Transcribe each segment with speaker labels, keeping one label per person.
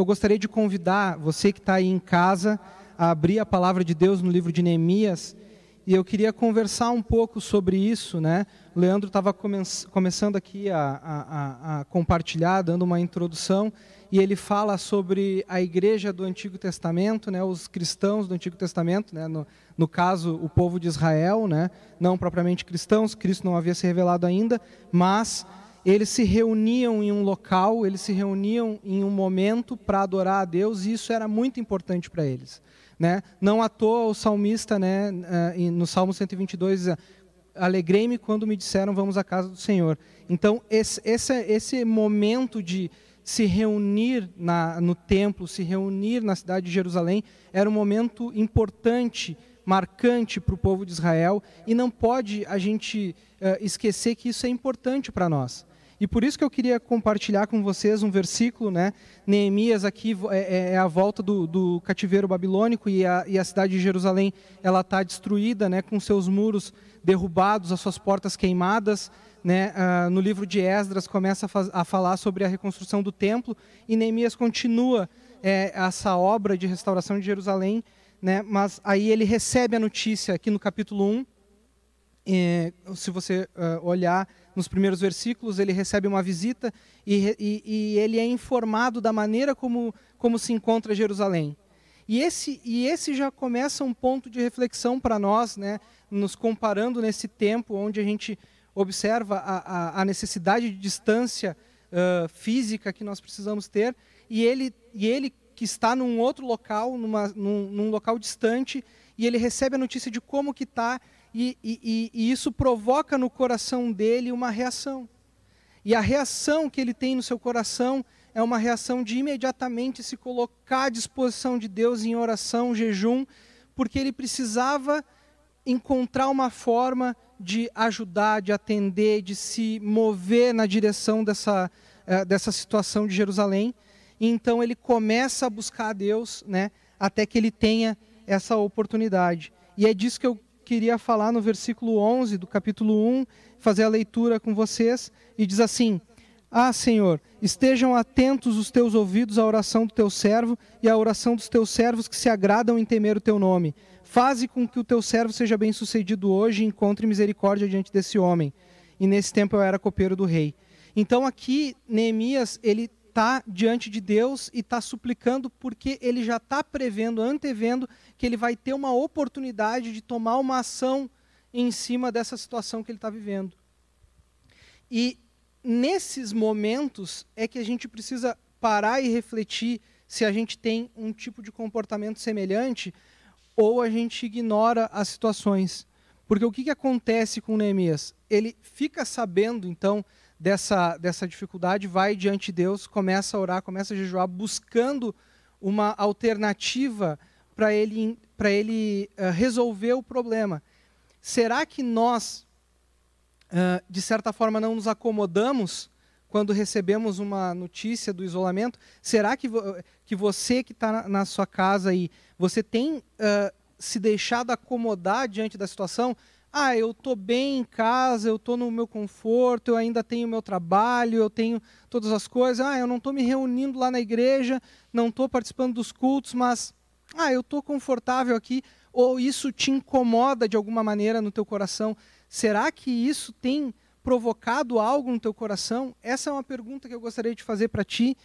Speaker 1: eu gostaria de convidar você que está aí em casa a abrir a palavra de Deus no livro de Neemias. E eu queria conversar um pouco sobre isso, né? O Leandro estava come começando aqui a, a, a, compartilhar, dando uma introdução, e ele fala sobre a igreja do Antigo Testamento, né? Os cristãos do Antigo Testamento, né? No, no caso, o povo de Israel, né? Não propriamente cristãos, Cristo não havia se revelado ainda, mas eles se reuniam em um local, eles se reuniam em um momento para adorar a Deus, e isso era muito importante para eles. Né? Não à toa o salmista, né, eh, no Salmo 122, diz, alegrei-me quando me disseram vamos à casa do Senhor. Então, esse, esse, esse momento de se reunir na, no templo, se reunir na cidade de Jerusalém, era um momento importante, marcante para o povo de Israel, e não pode a gente uh, esquecer que isso é importante para nós. E por isso que eu queria compartilhar com vocês um versículo, né? Neemias aqui é, é, é a volta do, do, cativeiro babilônico e a, e a cidade de Jerusalém ela está destruída, né? Com seus muros derrubados, as suas portas queimadas. Né? Ah, no livro de Esdras começa a, a, falar sobre a reconstrução do templo e Neemias continua é, essa obra de restauração de Jerusalém, né? Mas aí ele recebe a notícia aqui no capítulo 1 é, se você uh, olhar nos primeiros versículos, ele recebe uma visita e, e, e, ele é informado da maneira como, como se encontra Jerusalém. E esse, e esse já começa um ponto de reflexão para nós, né, nos comparando nesse tempo onde a gente observa a, a, a necessidade de distância uh, física que nós precisamos ter, e ele, e ele que está num outro local, numa, num, num local distante, e ele recebe a notícia de como que está e, e, e isso provoca no coração dele uma reação. E a reação que ele tem no seu coração é uma reação de imediatamente se colocar à disposição de Deus em oração, jejum, porque ele precisava encontrar uma forma de ajudar, de atender, de se mover na direção dessa, uh, dessa situação de Jerusalém. E então ele começa a buscar a Deus, né, até que ele tenha essa oportunidade. E é disso que eu queria falar no versículo 11 do capítulo 1, fazer a leitura com vocês, e diz assim: Ah, Senhor, estejam atentos os teus ouvidos à oração do teu servo e à oração dos teus servos que se agradam em temer o teu nome. Faze com que o teu servo seja bem-sucedido hoje e encontre misericórdia diante desse homem. E nesse tempo eu era copeiro do rei. Então aqui Neemias, ele está diante de Deus e está suplicando porque ele já está prevendo, antevendo que ele vai ter uma oportunidade de tomar uma ação em cima dessa situação que ele está vivendo. E nesses momentos é que a gente precisa parar e refletir se a gente tem um tipo de comportamento semelhante ou a gente ignora as situações. Porque o que, que acontece com Neemias? Ele fica sabendo, então, dessa, dessa dificuldade, vai diante de Deus, começa a orar, começa a jejuar, buscando uma alternativa para ele, ele uh, resolver o problema. Será que nós, uh, de certa forma, não nos acomodamos quando recebemos uma notícia do isolamento? Será que, vo que você que está na, na, sua casa aí, você tem uh, se deixado acomodar diante da situação? Ah, eu estou bem em casa, eu estou no meu conforto, eu ainda tenho meu trabalho, eu tenho todas as coisas, ah, eu não estou me reunindo lá na igreja, não estou participando dos cultos, mas ah, eu estou confortável aqui, ou isso te incomoda de alguma maneira no teu coração? Será que isso tem provocado algo no teu coração? Essa é uma pergunta que eu gostaria de fazer para ti,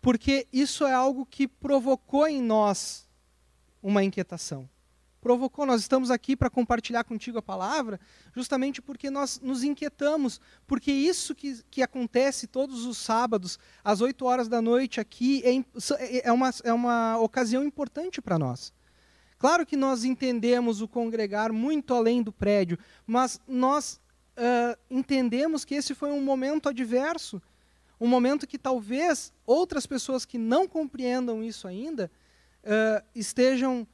Speaker 1: porque isso é algo que provocou em nós uma inquietação provocou. Nós estamos aqui para compartilhar contigo a palavra, justamente porque nós nos inquietamos, porque isso que, que acontece todos os sábados, às 8 horas da noite aqui, é, é, é, uma, é uma ocasião importante para nós. Claro que nós entendemos o congregar muito além do prédio, mas nós uh, entendemos que esse foi um momento adverso, um momento que talvez outras pessoas que não compreendam isso ainda uh, estejam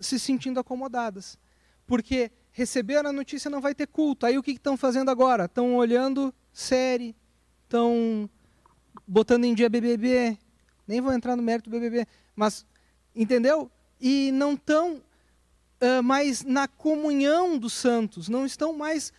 Speaker 1: se sentindo acomodadas. Porque receberam a notícia não vai ter culto. Aí o que estão fazendo agora? Estão olhando série, estão botando em dia BBB. Nem vou entrar no mérito do BBB, mas entendeu? E não estão uh, mais na comunhão dos santos, não estão mais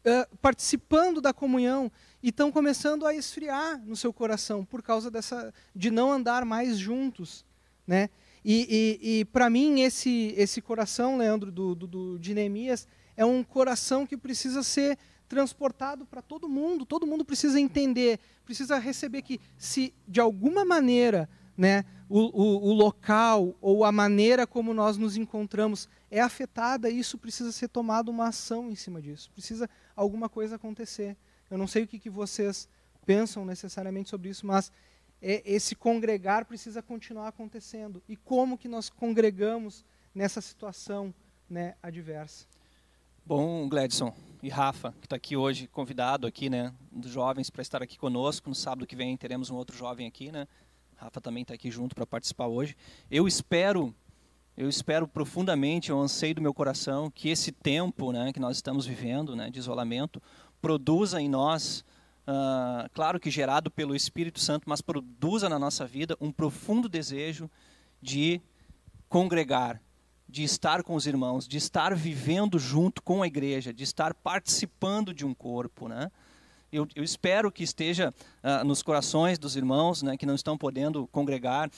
Speaker 1: uh, participando da comunhão e estão começando a esfriar no seu coração por causa dessa de não andar mais juntos, né? E, e, e para mim esse esse coração, Leandro, do, do, do, de Neemias é um coração que precisa ser transportado para todo mundo. Todo mundo precisa entender, precisa receber que se de alguma maneira, né, o, o, o local ou a maneira como nós nos encontramos é afetada, isso precisa ser tomado uma ação em cima disso. Precisa alguma coisa acontecer. Eu não sei o que, que vocês pensam necessariamente sobre isso, mas esse congregar precisa continuar acontecendo. E como que nós congregamos nessa situação né, adversa?
Speaker 2: Bom, Gladson e Rafa, que está aqui hoje, convidado aqui, né, dos jovens para estar aqui conosco. No sábado que vem teremos um outro jovem aqui, né? Rafa também está aqui junto para participar hoje. Eu espero, eu espero profundamente, eu anseio do meu coração que esse tempo, né, que nós estamos vivendo, né, de isolamento, produza em nós, uh, claro que gerado pelo Espírito Santo, mas produza na nossa vida um profundo desejo de congregar, de estar com os irmãos, de estar vivendo junto com a igreja, de estar participando de um corpo, né? Eu, eu, espero que esteja uh, nos corações dos irmãos né, que não estão podendo congregar,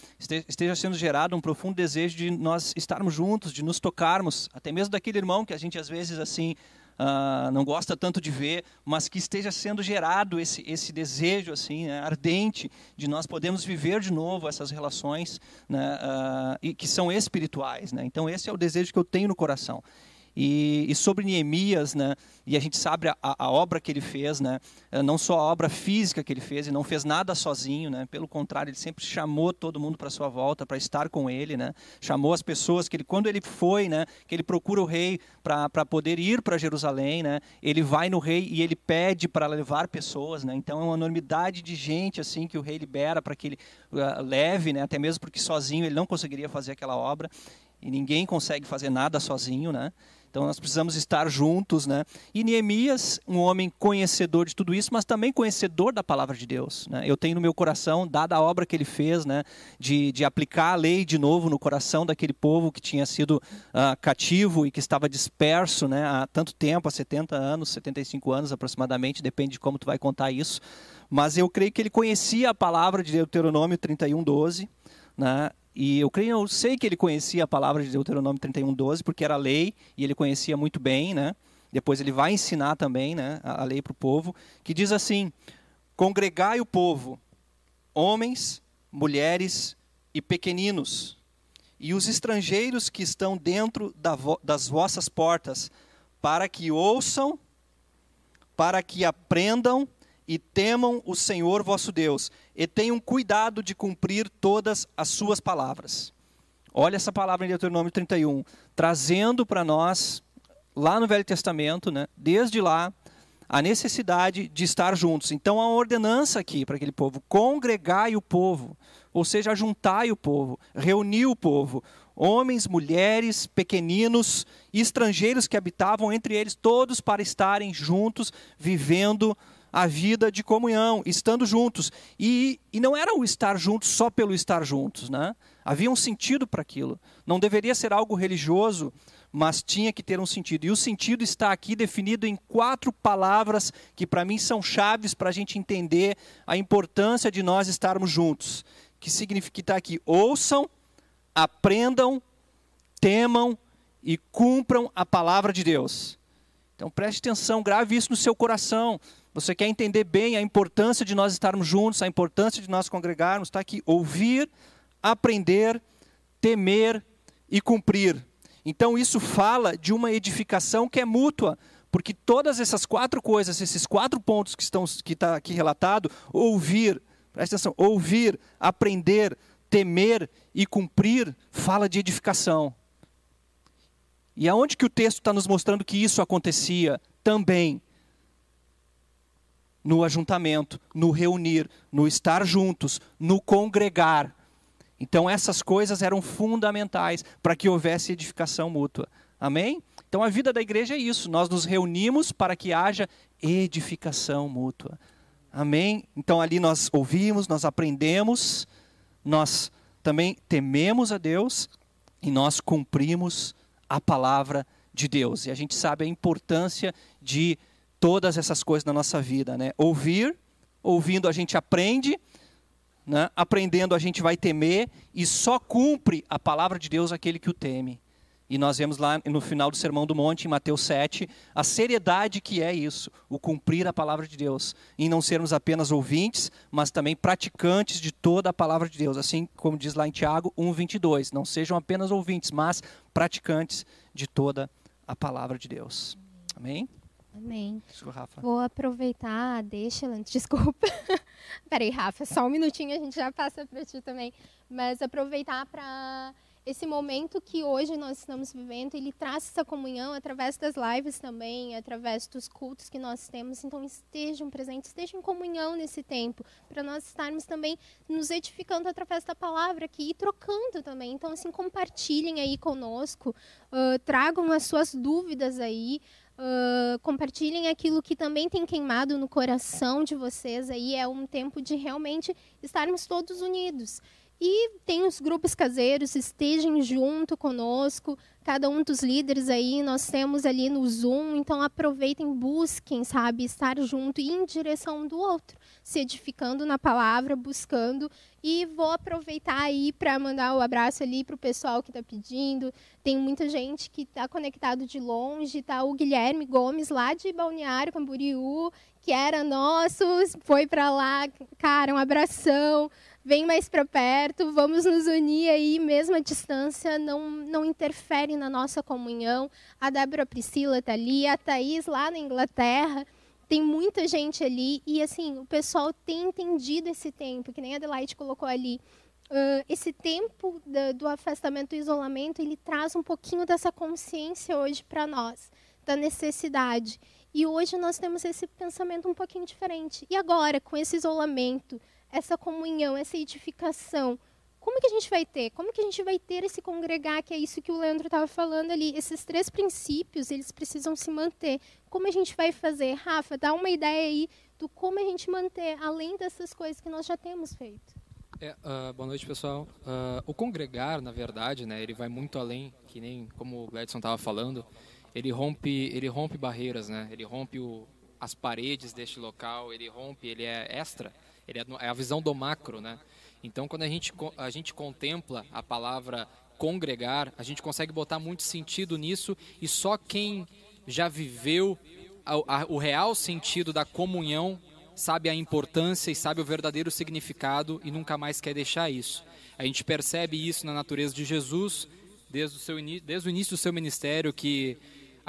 Speaker 2: esteja sendo gerado um profundo desejo de nós estarmos juntos, de nos tocarmos, até mesmo daquele irmão que a gente às vezes assim uh, não gosta tanto de ver, mas que esteja sendo gerado esse, esse desejo assim né, ardente de nós podermos viver de novo essas relações né, uh, e que são espirituais. Né? Então esse é o desejo que eu tenho no coração. E, e, sobre Neemias, né, e a gente sabe a, a, obra que ele fez, né, eh, não só a obra física que ele fez, e não fez nada sozinho, né, pelo contrário, ele sempre chamou todo mundo para sua volta, para estar com ele, né, chamou as pessoas, que ele, quando ele foi, né, que ele procura o rei para poder ir para Jerusalém, né, ele vai no rei e ele pede para levar pessoas, né, então é uma enormidade de gente assim que o rei libera para que ele uh, leve, né, até mesmo porque sozinho ele não conseguiria fazer aquela obra, e ninguém consegue fazer nada sozinho, né? Então nós precisamos estar juntos, né? E Neemias, um homem conhecedor de tudo isso, mas também conhecedor da palavra de Deus. Né? Eu tenho no meu coração, dada a obra que ele fez, né, de, de aplicar a lei de novo no coração daquele povo que tinha sido uh, cativo e que estava disperso, né, há tanto tempo, há 70 anos, 75 anos aproximadamente, depende de como tu vai contar isso. Mas eu creio que ele conhecia a palavra de Deuteronômio 31, 12, né? E eu creio, eu sei que ele conhecia a palavra de Deuteronômio 31:12, porque era lei e ele conhecia muito bem, né? Depois ele vai ensinar também, né, a lei para o povo, que diz assim: Congregai o povo, homens, mulheres e pequeninos, e os estrangeiros que estão dentro das vossas portas, para que ouçam, para que aprendam e temam o Senhor vosso Deus, e tenham cuidado de cumprir todas as suas palavras. Olha essa palavra em Deuteronômio 31, trazendo para nós, lá no Velho Testamento, né, desde lá, a necessidade de estar juntos. Então, a ordenança aqui para aquele povo: congregai o povo, ou seja, juntai o povo, reunir o povo, homens, mulheres, pequeninos, estrangeiros que habitavam entre eles, todos para estarem juntos, vivendo a vida de comunhão, estando juntos. E, e não era o estar juntos só pelo estar juntos, né? Havia um sentido para aquilo. Não deveria ser algo religioso, mas tinha que ter um sentido. E o sentido está aqui definido em quatro palavras que para mim são chaves para a gente entender a importância de nós estarmos juntos. Que significa que está aqui: ouçam, aprendam, temam e cumpram a palavra de Deus. Então preste atenção, grave isso no seu coração. Você quer entender bem a importância de nós estarmos juntos, a importância de nós congregarmos, está aqui. Ouvir, aprender, temer e cumprir. Então isso fala de uma edificação que é mútua, porque todas essas quatro coisas, esses quatro pontos que estão que está aqui relatado, ouvir, presta atenção, ouvir, aprender, temer e cumprir, fala de edificação. E aonde que o texto está nos mostrando que isso acontecia? Também no ajuntamento, no reunir, no estar juntos, no congregar. Então essas coisas eram fundamentais para que houvesse edificação mútua. Amém? Então a vida da igreja é isso, nós nos reunimos para que haja edificação mútua. Amém? Então ali nós ouvimos, nós aprendemos, nós também tememos a Deus e nós cumprimos a palavra de Deus. E a gente sabe a importância de todas essas coisas na nossa vida, né? Ouvir, ouvindo a gente aprende, né? aprendendo a gente vai temer e só cumpre a palavra de Deus aquele que o teme. E nós vemos lá no final do Sermão do Monte, em Mateus 7, a seriedade que é isso, o cumprir a palavra de Deus, em não sermos apenas ouvintes, mas também praticantes de toda a palavra de Deus, assim como diz lá em Tiago 1:22, não sejam apenas ouvintes, mas praticantes de toda a palavra de Deus. Amém?
Speaker 3: Amém. Rafa. Vou aproveitar, deixa, desculpa. Peraí, Rafa, só um minutinho, a gente já passa para ti também. Mas aproveitar para esse momento que hoje nós estamos vivendo, ele traz essa comunhão através das lives também, através dos cultos que nós temos. Então, estejam presentes, estejam em comunhão nesse tempo, para nós estarmos também nos edificando através da palavra aqui e trocando também. Então, assim, compartilhem aí conosco, uh, tragam as suas dúvidas aí. Uh, compartilhem aquilo que também tem queimado no coração de vocês aí. É um tempo de realmente estarmos todos unidos e tem os grupos caseiros, estejam junto conosco, cada um dos líderes aí, nós temos ali no Zoom, então aproveitem, busquem, sabe, estar junto e em direção do outro, se edificando na palavra, buscando. E vou aproveitar aí para mandar o um abraço ali para o pessoal que está pedindo. Tem muita gente que está conectado de longe, tá o Guilherme Gomes lá de Balneário Camboriú, que era nosso, foi para lá, cara, um abração vem mais para perto, vamos nos unir aí, mesmo a distância não, não interfere na nossa comunhão. A Débora Priscila está ali, a Thaís lá na Inglaterra, tem muita gente ali e assim, o pessoal tem entendido esse tempo, que nem a Adelaide colocou ali. Uh, esse tempo do, do afastamento e isolamento, ele traz um pouquinho dessa consciência hoje para nós, da necessidade. E hoje nós temos esse pensamento um pouquinho diferente. E agora, com esse isolamento, essa comunhão, essa edificação, como que a gente vai ter? Como que a gente vai ter esse congregar, que é isso que o Leandro estava falando ali? Esses três princípios, eles precisam se manter. Como a gente vai fazer? Rafa, dá uma ideia aí do como a gente manter, além dessas coisas que nós já temos feito.
Speaker 4: É, uh, boa noite, pessoal. Uh, o congregar, na verdade, né, ele vai muito além, que nem como o Gladson estava falando, ele rompe, ele rompe barreiras, né? Ele rompe o, as paredes deste local, ele rompe, ele é extra ele é, é a visão do macro, né? Então, quando a gente, a gente contempla a palavra congregar, a gente consegue botar muito sentido nisso e só quem já viveu a, a, o real sentido da comunhão sabe a importância e sabe o verdadeiro significado e nunca mais quer deixar isso. A gente percebe isso na natureza de Jesus desde o, seu, desde o início do seu ministério, que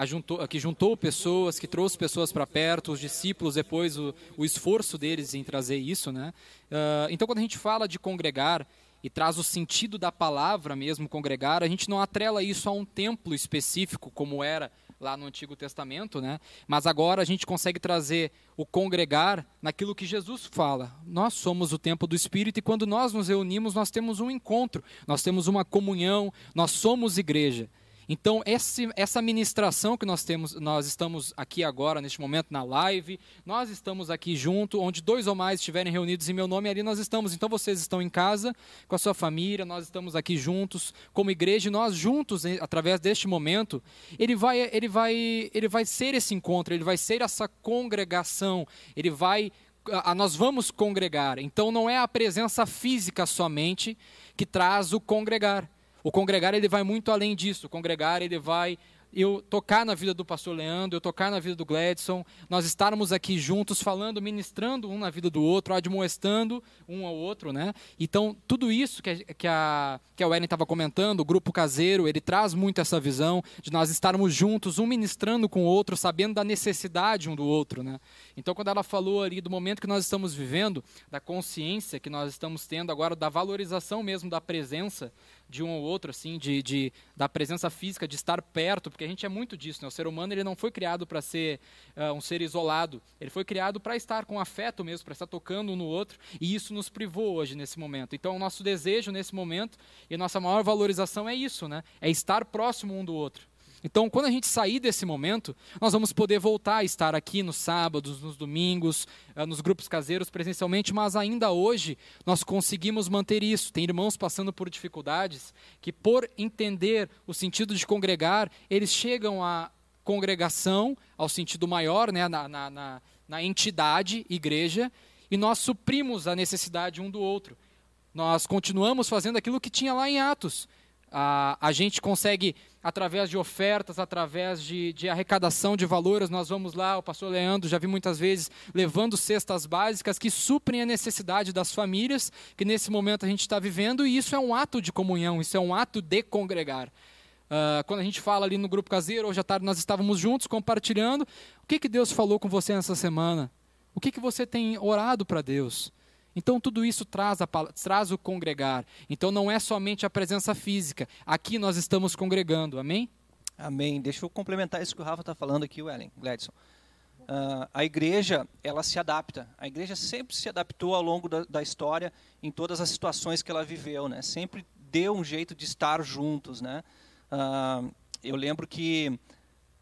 Speaker 4: juntou, que juntou pessoas, que trouxe pessoas para perto, os discípulos, depois o, o, esforço deles em trazer isso. Né? Uh, então, quando a gente fala de congregar e traz o sentido da palavra mesmo, congregar, a gente não atrela isso a um templo específico, como era lá no Antigo Testamento, né? Mas agora a gente consegue trazer o congregar naquilo que Jesus fala. Nós somos o templo do Espírito e quando nós nos reunimos, nós temos um encontro, nós temos uma comunhão, nós somos igreja. Então, esse, essa ministração que nós temos, nós estamos aqui agora, neste momento, na live, nós estamos aqui junto, onde dois ou mais estiverem reunidos em meu nome, ali nós estamos. Então, vocês estão em casa, com a sua família, nós estamos aqui juntos, como igreja, e nós juntos, através deste momento, ele vai, ele vai, ele vai ser esse encontro, ele vai ser essa congregação, ele vai nós vamos congregar. Então não é a presença física somente que traz o congregar. O congregar ele vai muito além disso. O congregar ele vai eu tocar na vida do pastor Leandro, eu tocar na vida do Gladson, nós estarmos aqui juntos falando, ministrando um na vida do outro, admoestando um ao outro, né? Então, tudo isso que a, que a, que a Ellen estava comentando, o grupo caseiro, ele traz muito essa visão de nós estarmos juntos, um ministrando com o outro, sabendo da necessidade um do outro, né? Então, quando ela falou ali do momento que nós estamos vivendo, da consciência que nós estamos tendo agora, da valorização mesmo da presença, de um ou outro, assim, de, de, da presença física, de estar perto, porque a gente é muito disso, né? O ser humano ele não foi criado para ser uh, um ser isolado, ele foi criado para estar com afeto mesmo, para estar tocando um no outro, e isso nos privou hoje nesse momento. Então, o nosso desejo nesse momento e nossa maior valorização é isso, né? É estar próximo um do outro. Então, quando a gente sair desse momento, nós vamos poder voltar a estar aqui nos sábados, nos domingos, eh, nos grupos caseiros presencialmente, mas ainda hoje nós conseguimos manter isso. Tem irmãos passando por dificuldades que, por entender o sentido de congregar, eles chegam a congregação, ao sentido maior, né, na, na, na, na entidade, igreja, e nós suprimos a necessidade um do outro. Nós continuamos fazendo aquilo que tinha lá em Atos. A, a gente consegue, através de ofertas, através de, de arrecadação de valores, nós vamos lá, o pastor Leandro já vi muitas vezes levando cestas básicas que suprem a necessidade das famílias que nesse momento a gente está vivendo, e isso é um ato de comunhão, isso é um ato de congregar. Uh, quando a gente fala ali no grupo caseiro, hoje à tarde nós estávamos juntos compartilhando. O que, que Deus falou com você nessa semana? O que, que você tem orado para Deus? Então tudo isso traz, a, traz o congregar. Então não é somente a presença física. Aqui nós estamos congregando. Amém?
Speaker 2: Amém. Deixa eu complementar isso que o Rafa está falando aqui, Ellen, Gladson. Uh, a igreja, ela se adapta. A igreja sempre se adaptou ao longo da, da, história em todas as situações que ela viveu, né? Sempre deu um jeito de estar juntos, né? Uh, eu lembro que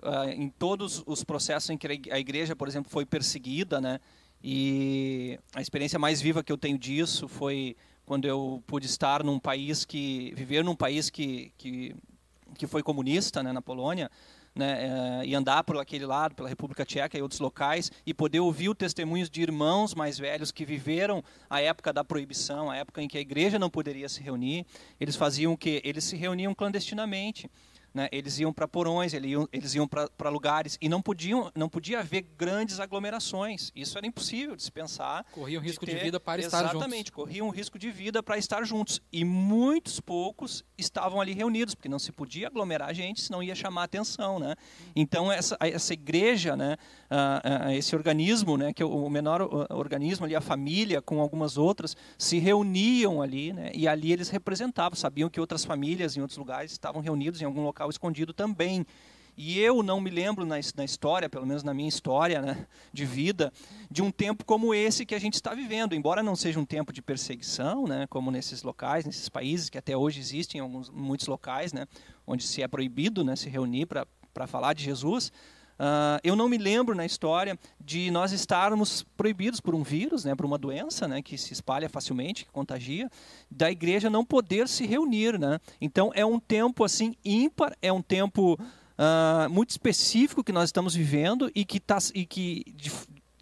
Speaker 2: uh, em todos os processos em que a igreja, por exemplo, foi perseguida, né? E a experiência mais viva que eu tenho disso foi quando eu pude estar num país que viver num país que que, que foi comunista, né, na Polônia, né, é, e andar por aquele lado, pela República Tcheca e outros locais, e poder ouvir os testemunhos de irmãos mais velhos que viveram a época da proibição, a época em que a igreja não poderia se reunir. Eles faziam o que? Eles se reuniam clandestinamente. Né? Eles iam para porões, eles iam, eles iam para lugares e não podiam, não podia haver grandes aglomerações. Isso era impossível de se pensar.
Speaker 4: Corriam risco
Speaker 2: de,
Speaker 4: ter, de vida para estar juntos.
Speaker 2: Exatamente, corriam risco de vida para estar juntos. E muitos poucos estavam ali reunidos, porque não se podia aglomerar a gente, senão ia chamar atenção, né? Então essa, essa igreja, né, uh, uh, esse organismo, né, que é o menor organismo ali, a família com algumas outras, se reuniam ali, né? E ali eles representavam, sabiam que outras famílias em outros lugares estavam reunidos em algum local local escondido também. E eu não me lembro na, na história, pelo menos na minha história né, de vida, de um tempo como esse que a gente está vivendo. Embora não seja um tempo de perseguição, né, como nesses locais, nesses países que até hoje existem em alguns, muitos locais, né, onde se é proibido né, se reunir para falar de Jesus. Uh, eu não me lembro na história de nós estarmos proibidos por um vírus, né, por uma doença né, que se espalha facilmente, que contagia, da igreja não poder se reunir. Né? Então é um tempo assim ímpar, é um tempo uh, muito específico que nós estamos vivendo e que está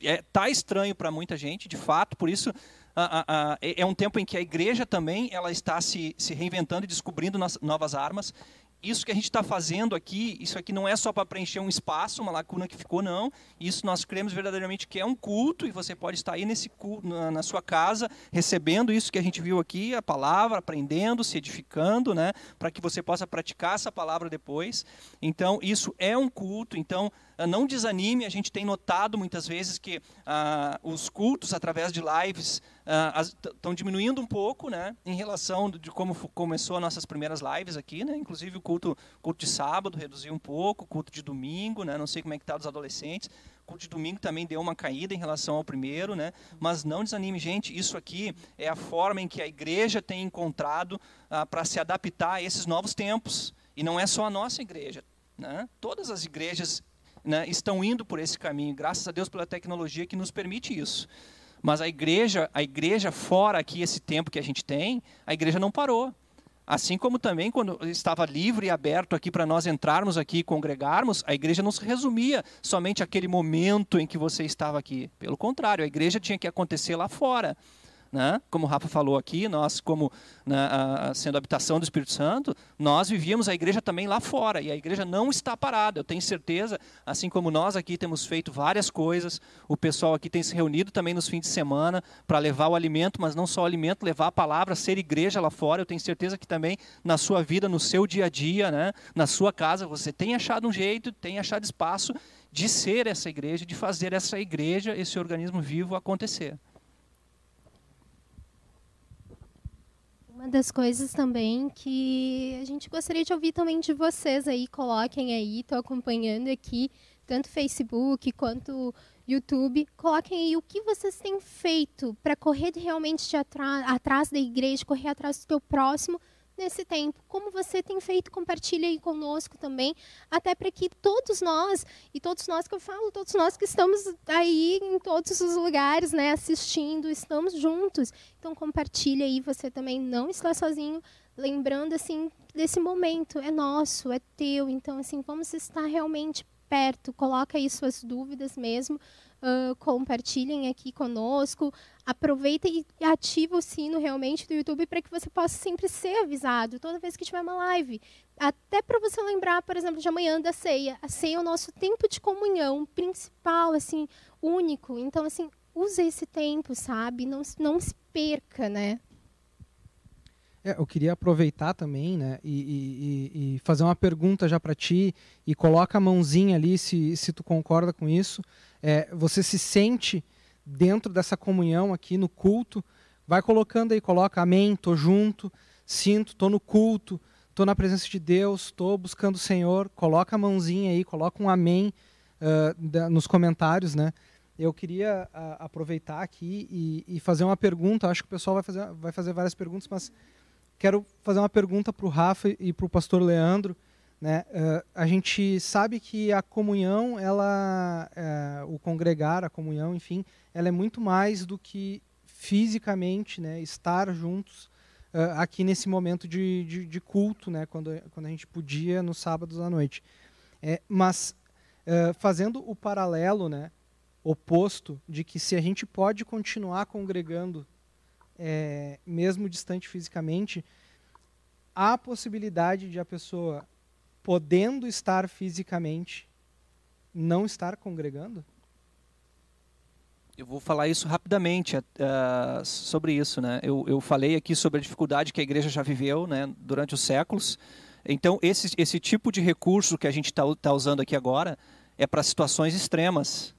Speaker 2: é, tá estranho para muita gente, de fato, por isso uh, é um tempo em que a igreja também ela está se, se reinventando e descobrindo novas armas isso que a gente está fazendo aqui, isso aqui não é só para preencher um espaço, uma lacuna que ficou, não. Isso nós cremos verdadeiramente que é um culto e você pode estar aí nesse culto, na, na sua casa, recebendo isso que a gente viu aqui, a palavra, aprendendo, se edificando, né, para que você possa praticar essa palavra depois. Então, isso é um culto. Então, não desanime, a gente tem notado muitas vezes que ah, os cultos através de lives estão ah, diminuindo um pouco, né, em relação de como começou as nossas primeiras lives aqui, né, inclusive o culto, culto de sábado reduziu um pouco, o culto de domingo, né, não sei como é que está dos adolescentes, o culto de domingo também deu uma caída em relação ao primeiro, né, mas não desanime, gente, isso aqui é a forma em que a igreja tem encontrado ah, para se adaptar a esses novos tempos, e não é só a nossa igreja, né? Todas as igrejas né, estão indo por esse caminho, graças a Deus pela tecnologia que nos permite isso. Mas a igreja, a igreja fora aqui esse tempo que a gente tem, a igreja não parou. Assim como também quando estava livre e aberto aqui para nós entrarmos aqui e congregarmos, a igreja não se resumia somente àquele momento em que você estava aqui. Pelo contrário, a igreja tinha que acontecer lá fora. Né? Como o Rafa falou aqui, nós, como né, sendo habitação do Espírito Santo, nós vivíamos a igreja também lá fora, e a igreja não está parada. Eu tenho certeza, assim como nós aqui temos feito várias coisas, o pessoal aqui tem se reunido também nos fins de semana para levar o alimento, mas não só o alimento, levar a palavra, ser igreja lá fora. Eu tenho certeza que também na sua vida, no seu dia a dia, né, na sua casa, você tem achado um jeito, tem achado espaço de ser essa igreja, de fazer essa igreja, esse organismo vivo acontecer.
Speaker 3: Uma das coisas também que a gente gostaria de ouvir também de vocês aí, coloquem aí, estou acompanhando aqui, tanto Facebook quanto YouTube, coloquem aí o que vocês têm feito para correr realmente atrás da igreja, correr atrás do teu próximo, nesse tempo. Como você tem feito, compartilha aí conosco também, até para que todos nós, e todos nós que eu falo, todos nós que estamos aí em todos os lugares, né, assistindo, estamos juntos. Então compartilha aí, você também não está sozinho, lembrando assim desse momento, é nosso, é teu. Então assim, vamos estar realmente perto, coloca aí suas dúvidas mesmo, uh, compartilhem aqui conosco, aproveita e ativa o sino realmente do YouTube para que você possa sempre ser avisado toda vez que tiver uma live. Até para você lembrar, por exemplo, de amanhã da ceia. A ceia é o nosso tempo de comunhão principal, assim, único. Então, assim, use esse tempo, sabe? Não, não se perca, né?
Speaker 1: É, eu queria aproveitar também, né, e, e, e fazer uma pergunta já para ti e coloca a mãozinha ali se, se tu concorda com isso. É, você se sente dentro dessa comunhão aqui no culto? Vai colocando aí, coloca amém, tô junto, sinto, tô no culto, tô na presença de Deus, tô buscando o Senhor. Coloca a mãozinha aí, coloca um amém uh, da, nos comentários, né? Eu queria uh, aproveitar aqui e, e, fazer uma pergunta. Acho que o pessoal vai fazer, vai fazer várias perguntas, mas quero fazer uma pergunta para o Rafa e para o pastor Leandro. Né? Uh, a gente sabe que a comunhão, ela, uh, o congregar, a comunhão, enfim, ela é muito mais do que fisicamente né, estar juntos uh, aqui nesse momento de, de, de, culto, né, quando, quando a gente podia nos sábados à noite. É, mas fazendo o paralelo né, oposto de que se a gente pode continuar congregando é, mesmo distante fisicamente, há a possibilidade de a pessoa, podendo estar fisicamente, não estar congregando?
Speaker 2: Eu vou falar isso rapidamente uh, sobre isso. Né? Eu, eu falei aqui sobre a dificuldade que a igreja já viveu né, durante os séculos. Então, esse, esse tipo de recurso que a gente está tá usando aqui agora é para situações extremas.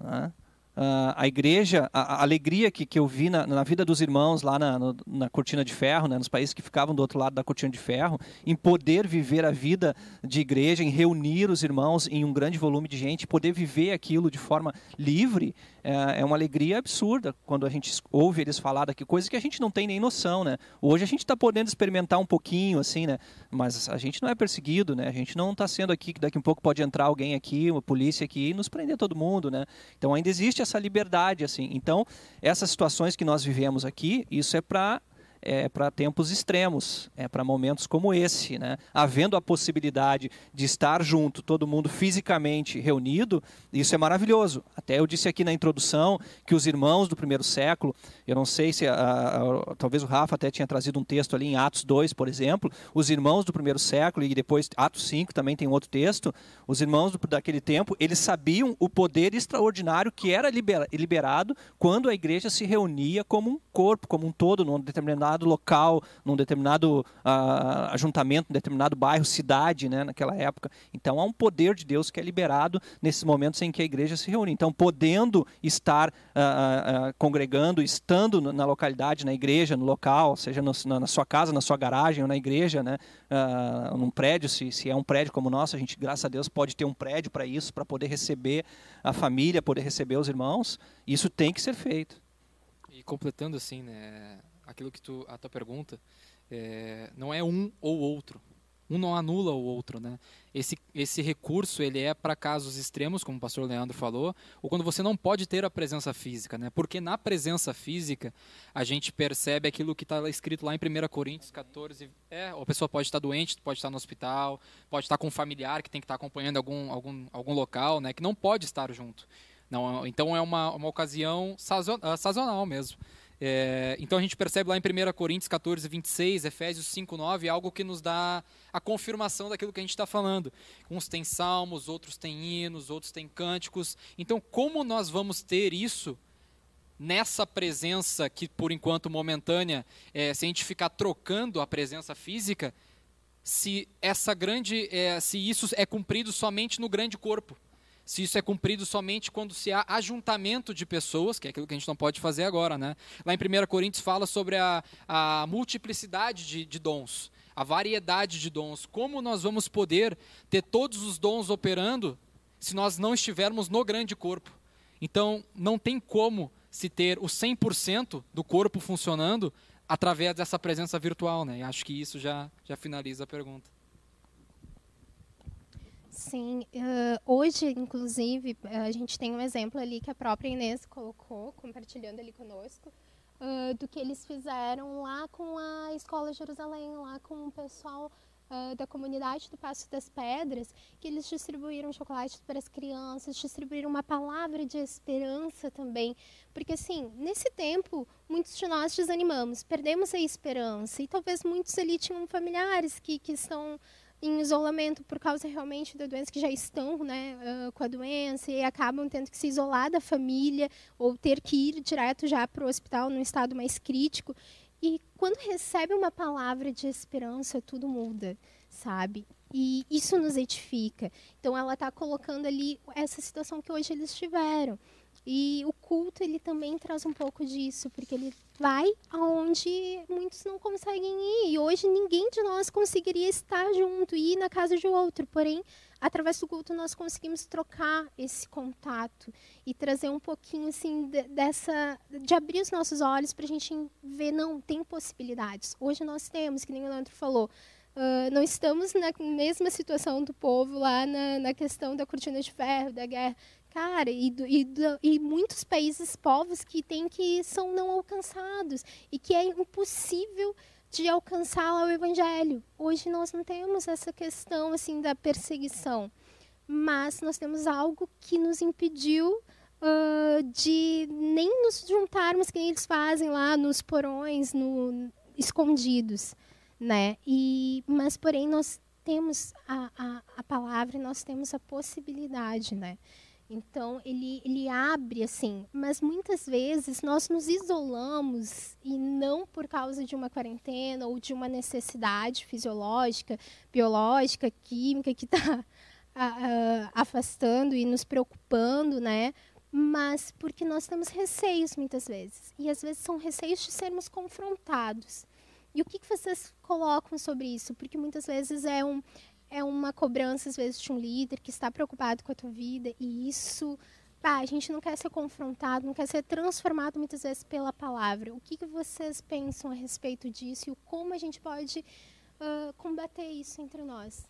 Speaker 2: Né? Uh, a igreja, a, a, alegria que, que eu vi na, na vida dos irmãos lá na, no, na cortina de ferro, né, nos países que ficavam do outro lado da cortina de ferro, em poder viver a vida de igreja, em reunir os irmãos em um grande volume de gente, poder viver aquilo de forma livre, é, é uma alegria absurda quando a gente ouve eles falar daqui, coisas que a gente não tem nem noção, né? Hoje a gente está podendo experimentar um pouquinho, assim, né? Mas a gente não é perseguido, né? A gente não está sendo aqui que daqui a um pouco pode entrar alguém aqui, uma polícia aqui e nos prender todo mundo, né? Então ainda existe essa liberdade, assim. Então essas situações que nós vivemos aqui, isso é para é, para tempos extremos, é para momentos como esse, né? Havendo a possibilidade de estar junto, todo mundo fisicamente reunido, isso é maravilhoso. Até eu disse aqui na introdução que os irmãos do primeiro século, eu não sei se a, a, talvez o Rafa até tinha trazido um texto ali em Atos 2, por exemplo, os irmãos do primeiro século e depois Atos 5 também tem outro texto, os irmãos do, daquele tempo, eles sabiam o poder extraordinário que era liberado quando a igreja se reunia como um corpo, como um todo, num determinado determinado local, num determinado uh, ajuntamento, num determinado bairro, cidade, né, naquela época. Então há um poder de Deus que é liberado nesses momentos em que a igreja se reúne. Então, podendo estar uh, uh, congregando, estando na localidade, na igreja, no local, seja no, na, sua casa, na sua garagem ou na igreja, né, num prédio, se, se é um prédio como o nosso, a gente, graças a Deus, pode ter um prédio para isso, para poder receber a família, poder receber os irmãos. Isso tem que ser feito.
Speaker 4: E completando assim, né, aquilo que tu, a tua pergunta, é, não é um ou outro. Um não anula o outro, né? Esse, esse recurso ele é para casos extremos, como o pastor Leandro falou, ou quando você não pode ter a presença física, né? Porque na presença física a gente percebe aquilo que está escrito lá em 1 Coríntios 14. É, a pessoa pode estar doente, pode estar no hospital, pode estar com um familiar que tem que estar acompanhando algum, algum, algum local, né? Que não pode estar junto. Não, então é uma, uma ocasião sazonal mesmo. É, então a gente percebe lá em 1 Coríntios 14, 26, Efésios 5, 9, algo que nos dá a confirmação daquilo que a gente está falando. Uns têm salmos, outros têm hinos, outros têm cânticos. Então, como nós vamos ter isso nessa presença que, por enquanto, momentânea, é, se a gente ficar trocando a presença física, se essa grande, é, se isso é cumprido somente no grande corpo? Se isso é cumprido somente quando se há ajuntamento de pessoas, que é aquilo que a gente não pode fazer agora. Né? Lá em 1 Coríntios fala sobre a, a multiplicidade de, de dons, a variedade de dons. Como nós vamos poder ter todos os dons operando se nós não estivermos no grande corpo? Então, não tem como se ter o 100% do corpo funcionando através dessa presença virtual. Né? E acho que isso já, já finaliza a pergunta.
Speaker 3: Sim, uh, hoje, inclusive, a gente tem um exemplo ali que a própria Inês colocou, compartilhando ali conosco, uh, do que eles fizeram lá com a Escola Jerusalém, lá com o pessoal Uh, da comunidade do Passo das Pedras, que eles distribuíram chocolate para as crianças, distribuíram uma palavra de esperança também. Porque, assim, nesse tempo, muitos de nós desanimamos, perdemos a esperança. E talvez muitos ali tinham familiares que, que estão em isolamento por causa realmente da doença, que já estão né, com a doença e acabam tendo que se isolar da família ou ter que ir direto já para o hospital num estado mais crítico. E quando recebe uma palavra de esperança, tudo muda, sabe? E isso nos edifica. Então, ela está colocando ali essa situação que hoje eles tiveram. E o culto ele também traz um pouco disso, porque ele vai aonde muitos não conseguem ir. E hoje ninguém de nós conseguiria estar junto e ir na casa de outro. Porém, através do culto nós conseguimos trocar esse contato e trazer um pouquinho assim de, dessa de abrir os nossos olhos para a gente ver não tem possibilidades. Hoje nós temos, que nem o Leandro falou, Uh, não estamos na mesma situação do povo lá na, na questão da cortina de ferro, da guerra. Cara, e, e, e muitos países, povos que tem que são não alcançados e que é impossível de alcançar o evangelho. Hoje nós não temos essa questão assim da perseguição, mas nós temos algo que nos impediu uh, de nem nos juntarmos que eles fazem lá nos porões, no, escondidos, né? E mas porém nós temos a, a, a palavra, nós temos a possibilidade, né? Então, ele, ele abre assim, mas muitas vezes nós nos isolamos e não por causa de uma quarentena ou de uma necessidade fisiológica, biológica, química que está afastando e nos preocupando, né? Mas porque nós temos receios muitas vezes. E às vezes são receios de sermos confrontados. E o que, que vocês colocam sobre isso? Porque muitas vezes é um, é uma cobrança, às vezes, de um líder que está preocupado com a tua vida e isso. Pá, a gente não quer ser confrontado, não quer ser transformado muitas vezes pela palavra. O que, que vocês pensam a respeito disso e como a gente pode uh, combater isso entre nós?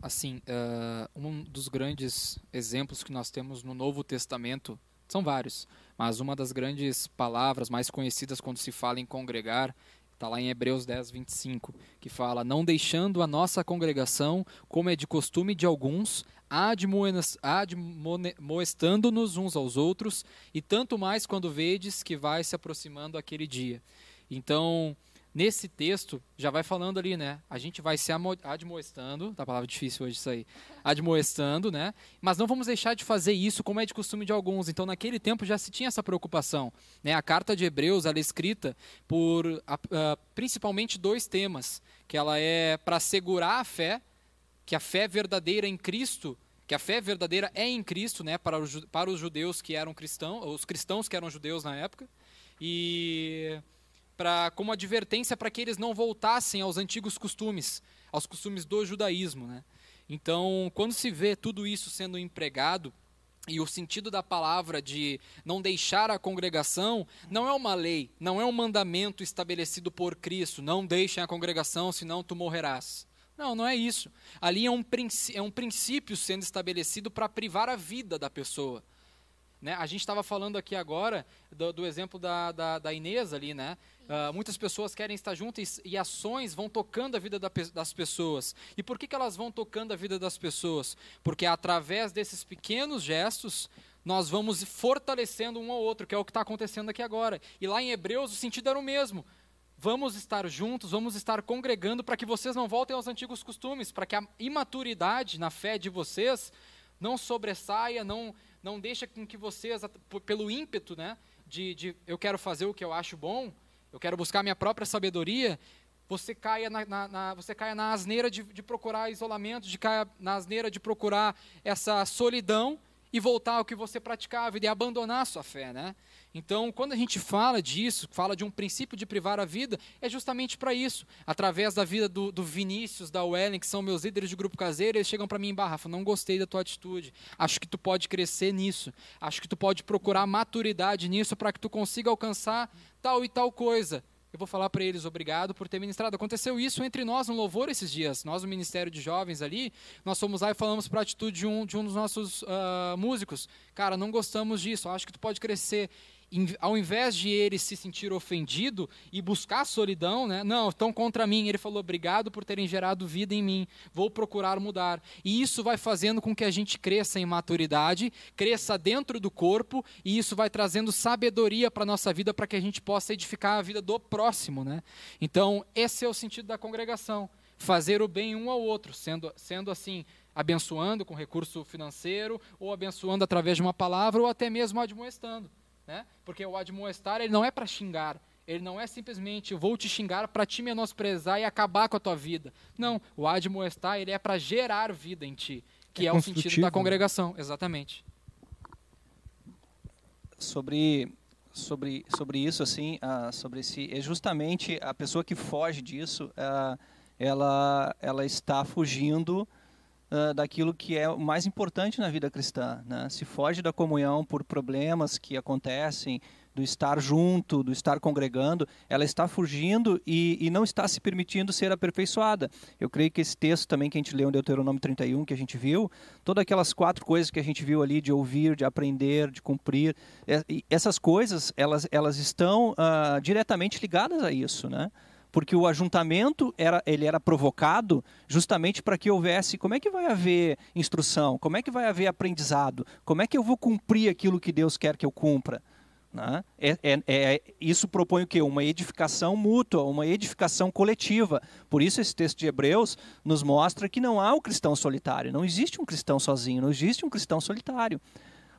Speaker 4: Assim, uh, um dos grandes exemplos que nós temos no Novo Testamento, são vários, mas uma das grandes palavras mais conhecidas quando se fala em congregar Está lá em Hebreus 10, 25, que fala: Não deixando a nossa congregação, como é de costume de alguns, admoestando-nos uns aos outros, e tanto mais quando vedes que vai se aproximando aquele dia. Então, nesse texto, já vai falando ali, né? A gente vai se admoestando, tá palavra difícil hoje isso aí, admoestando, né? Mas não vamos deixar de fazer isso como é de costume de alguns. Então, naquele tempo já se tinha essa preocupação, né? A carta de Hebreus, ela é escrita por uh, principalmente dois temas, que ela é para assegurar a fé, que a fé verdadeira em Cristo que a fé verdadeira é em Cristo, né, para os, para os judeus que eram cristãos, os cristãos que eram judeus na época, e pra, como advertência para que eles não voltassem aos antigos costumes, aos costumes do judaísmo. Né? Então, quando se vê tudo isso sendo empregado, e o sentido da palavra de não deixar a congregação não é uma lei, não é um mandamento estabelecido por Cristo, não deixem a congregação, senão tu morrerás. Não, não é isso. Ali é um, é um princípio sendo estabelecido para privar a vida da pessoa. Né? A gente estava falando aqui agora do, do exemplo da, da, da, Inês ali, né? Uh, muitas pessoas querem estar juntas e, ações vão tocando a vida da, das pessoas. E por que, que elas vão tocando a vida das pessoas? Porque através desses pequenos gestos nós vamos fortalecendo um ao outro, que é o que está acontecendo aqui agora. E lá em Hebreus o sentido era o mesmo. Vamos estar juntos, vamos estar congregando para que vocês não voltem aos antigos costumes, para que a imaturidade na fé de vocês não sobressaia, não, não deixa com que vocês, pelo ímpeto né, de, de eu quero fazer o que eu acho bom, eu quero buscar minha própria sabedoria, você caia na, na, na você caia na asneira de, de procurar isolamento, de cair na asneira de procurar essa solidão e voltar ao que você praticava e abandonar a sua fé, né? Então, quando a gente fala disso, fala de um princípio de privar a vida, é justamente para isso. Através da vida do, do, Vinícius, da Wellen, que são meus líderes de grupo caseiro, eles chegam para mim em barrafa, não gostei da tua atitude. Acho que tu pode crescer nisso. Acho que tu pode procurar maturidade nisso para que tu consiga alcançar tal e tal coisa eu vou falar para eles obrigado por ter ministrado. Aconteceu isso entre nós no louvor esses dias. Nós, no Ministério de Jovens ali, nós fomos lá e falamos para a atitude de um, de um dos nossos uh, músicos. Cara, não gostamos disso, acho que tu pode crescer. Ao invés de ele se sentir ofendido e buscar solidão, né? não, estão contra mim. Ele falou: obrigado por terem gerado vida em mim, vou procurar mudar. E isso vai fazendo com que a gente cresça em maturidade, cresça dentro do corpo, e isso vai trazendo sabedoria para a nossa vida para que a gente possa edificar a vida do próximo. Né? Então, esse é o sentido da congregação. Fazer o bem um ao outro, sendo, sendo assim, abençoando com recurso financeiro, ou abençoando através de uma palavra, ou até mesmo admoestando. Né? Porque o admoestar ele não é para xingar, ele não é simplesmente vou te xingar para te menosprezar e acabar com a tua vida. Não, o admoestar ele é para gerar vida em ti, que é, é o sentido da né? congregação, exatamente.
Speaker 2: Sobre sobre sobre isso assim, uh, sobre esse é justamente a pessoa que foge disso, uh, ela ela está fugindo uh, daquilo que é o mais importante na vida cristã. Né? Se foge da comunhão por problemas que acontecem, do estar junto, do estar congregando, ela está fugindo e, e, não está se permitindo ser aperfeiçoada. Eu creio que esse texto também que a gente leu em Deuteronômio 31, que a gente viu, todas aquelas quatro coisas que a gente viu ali de ouvir, de aprender, de cumprir, é, essas coisas, elas, elas estão uh, diretamente ligadas a isso, né? Porque o ajuntamento era, ele era provocado justamente para que houvesse como é que vai haver instrução, como é que vai haver aprendizado, como é que eu vou cumprir aquilo que Deus quer que eu cumpra. Né? É, é, é, isso propõe o quê? Uma edificação mútua, uma edificação coletiva. Por isso esse texto de Hebreus nos mostra que não há o cristão solitário, não existe um cristão sozinho, não existe um cristão solitário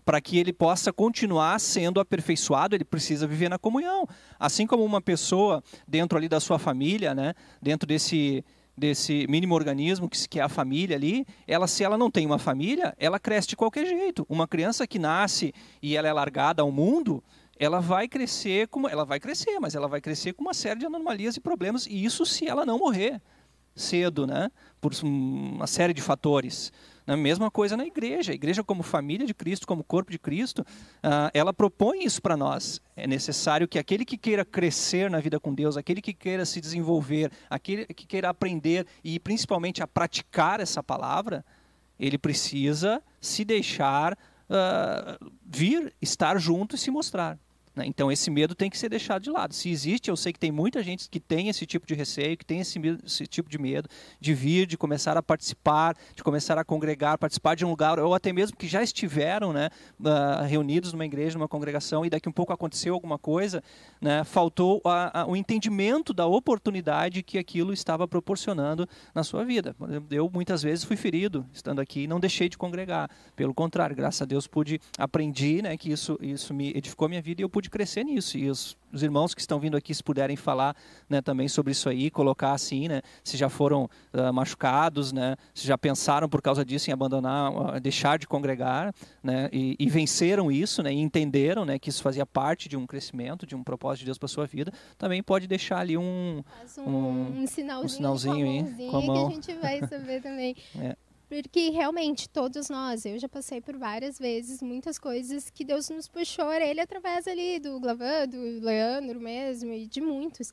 Speaker 2: para que ele possa continuar sendo aperfeiçoado, ele precisa viver na comunhão. Assim como uma pessoa dentro ali da sua família, né, dentro desse desse mínimo organismo que é a família ali, ela se ela não tem uma família, ela cresce de qualquer jeito. Uma criança que nasce e ela é largada ao mundo, ela vai crescer como ela vai crescer, mas ela vai crescer com uma série de anomalias e problemas e isso se ela não morrer cedo, né? Por uma série de fatores. A mesma coisa na igreja. A igreja, como família de Cristo, como corpo de Cristo, uh, ela propõe isso para nós. É necessário que aquele que queira crescer na vida com Deus, aquele que queira se desenvolver, aquele que queira aprender e principalmente a praticar essa palavra, ele precisa se deixar uh, vir, estar junto e se mostrar. Né? Então esse medo tem que ser deixado de lado. Se existe, eu sei que tem muita gente que tem esse tipo de receio, que tem esse, esse tipo de medo de vir, de começar a participar, de começar a congregar, participar de um lugar, ou até mesmo que já estiveram né, uh, reunidos numa igreja, numa congregação, e daqui um pouco aconteceu alguma coisa, né, faltou a, a, o entendimento da oportunidade que aquilo estava proporcionando na sua vida. Eu muitas vezes fui ferido estando aqui e não deixei de congregar. Pelo contrário, graças a Deus pude aprendi né, que isso, isso me edificou a minha vida e eu pude pode crescer nisso. E os, os irmãos que estão vindo aqui, se puderem falar né, também sobre isso aí, colocar assim, né, se já foram uh, machucados, né, se já pensaram por causa disso em abandonar, uh, deixar de congregar, né, e, e, venceram isso, né, e entenderam né, que isso fazia parte de um crescimento, de um propósito de Deus para sua vida, também pode deixar ali um,
Speaker 3: um, um, um sinalzinho, um sinalzinho aí, com a mão. que a gente vai saber também. é. Porque realmente, todos nós, eu já passei por várias vezes, muitas coisas que Deus nos puxou a orelha através ali do Glavan, do Leandro mesmo, e de muitos.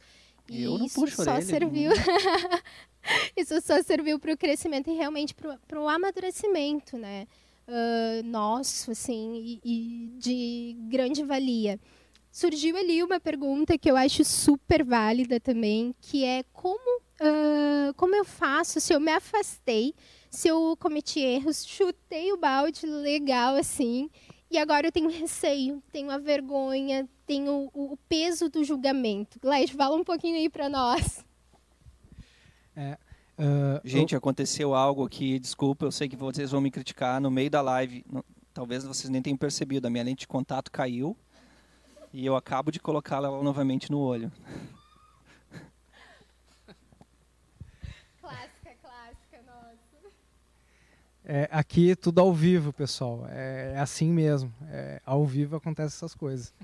Speaker 2: E eu não isso puxo
Speaker 3: só serviu. isso só serviu para o crescimento e realmente para o amadurecimento, né? Uh, nosso, assim, e, e de grande valia surgiu ali uma pergunta que eu acho super válida também, que é como, uh, como eu faço se eu me afastei se eu cometi erros, chutei o balde legal assim. E agora eu tenho receio, tenho a vergonha, tenho o, o peso do julgamento. Gleice, fala um pouquinho aí para nós.
Speaker 2: É, uh, Gente, eu... aconteceu algo aqui, desculpa, eu sei que vocês vão me criticar no meio da live. Talvez vocês nem tenham percebido, a minha lente de contato caiu e eu acabo de colocá-la novamente no olho.
Speaker 1: É, aqui tudo ao vivo, pessoal. É, é assim mesmo. É, ao vivo acontecem essas coisas.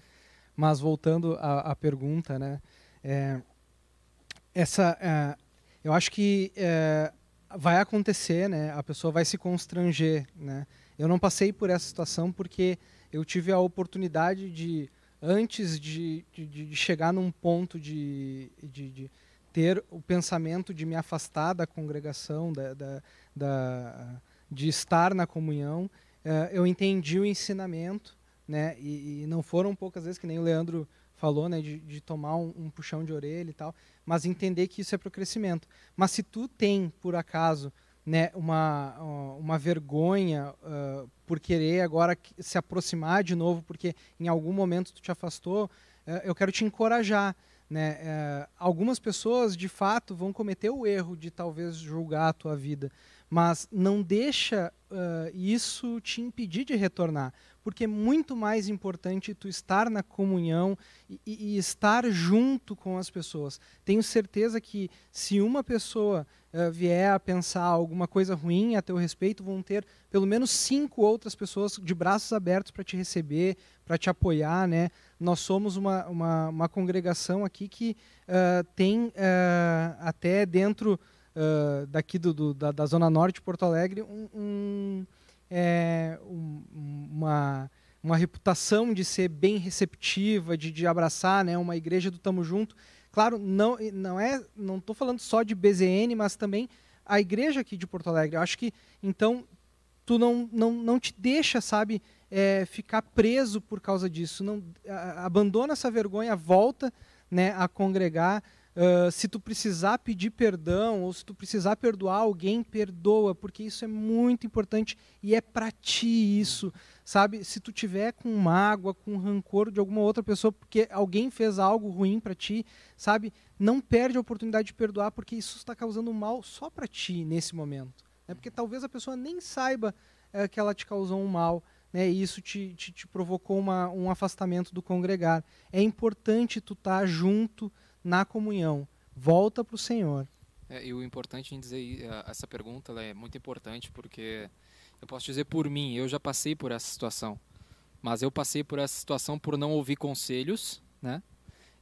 Speaker 1: Mas voltando à, à pergunta, né? É, essa, é, eu acho que é, vai acontecer, né? A pessoa vai se constranger, né? Eu não passei por essa situação porque eu tive a oportunidade de, antes de, de, de chegar num ponto de, de, ter o pensamento de me afastar da congregação, da, da, da de estar na comunhão, uh, eu entendi o ensinamento né? E, e, não foram poucas vezes que nem o Leandro falou, né? De, de tomar um, um, puxão de orelha e tal, mas entender que isso é para o crescimento. Mas se tu tem, por acaso, né, uma, uma vergonha uh, por querer agora se aproximar de novo, porque em algum momento tu te afastou, uh, eu quero te encorajar. Né? Algumas pessoas, de fato, vão cometer o erro de talvez julgar a tua vida, mas não deixa isso te impedir de retornar porque é muito mais importante tu estar na comunhão e, e, estar junto com as pessoas. Tenho certeza que se uma pessoa uh, vier a pensar alguma coisa ruim a teu respeito, vão ter pelo menos cinco outras pessoas de braços abertos para te receber, para te apoiar, né? Nós somos uma, uma, uma congregação aqui que uh, tem uh, até dentro daqui do, do da, da, zona norte de Porto Alegre um, um é, um, uma, uma reputação de ser bem receptiva, de, de abraçar né, uma igreja do Tamo Junto. Claro, não, não é, não estou falando só de BZN, mas também a igreja aqui de Porto Alegre. Eu acho que, então, tu não, não, não te deixa, sabe, é, ficar preso por causa disso. Não, a, abandona essa vergonha, volta né, a congregar, Uh, se tu precisar pedir perdão ou se tu precisar perdoar alguém, perdoa, porque isso é muito importante e é para ti isso, sabe? Se tu tiver com mágoa, com rancor de alguma outra pessoa porque alguém fez algo ruim para ti, sabe? Não perde a oportunidade de perdoar porque isso está causando mal só para ti nesse momento, né? Porque talvez a pessoa nem saiba uh, que ela te causou um mal. Né, e isso te, te, te provocou uma, um afastamento do congregar. É importante tu estar tá junto, na comunhão. Volta para o Senhor.
Speaker 4: É, e o importante em dizer essa pergunta é muito importante porque eu posso dizer por mim, eu já passei por essa situação. Mas eu passei por essa situação por não ouvir conselhos, né?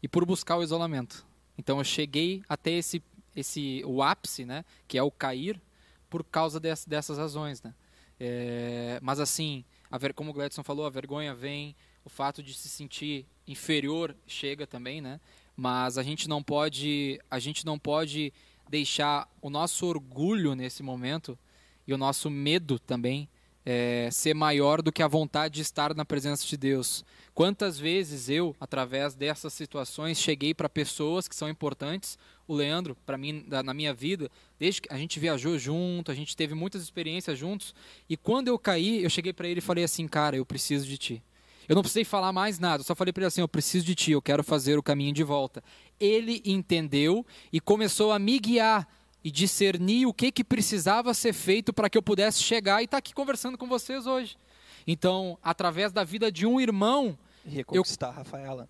Speaker 4: E por buscar o isolamento. Então eu cheguei até esse esse o ápice, né, que é o cair por causa dessas, dessas razões, né? É, mas assim, ver, como o Gladson falou, a vergonha vem, o fato de se sentir inferior chega também, né? Mas a gente não pode a gente não pode deixar o nosso orgulho nesse momento e o nosso medo também é, ser maior do que a vontade de estar na presença de Deus. Quantas vezes eu, através dessas situações, cheguei para pessoas que são importantes, o Leandro, para mim, na minha vida, desde que a gente viajou junto, a gente teve muitas experiências juntos, e quando eu caí, eu cheguei para ele e falei assim, cara, eu preciso de ti. Eu não precisei falar mais nada, eu só falei para ele assim: eu preciso de ti, eu quero fazer o caminho de volta. Ele entendeu e começou a me guiar e discernir o que, que precisava ser feito para que eu pudesse chegar e estar tá aqui conversando com vocês hoje. Então, através da vida de um irmão.
Speaker 2: Reconquistar, eu... Rafaela.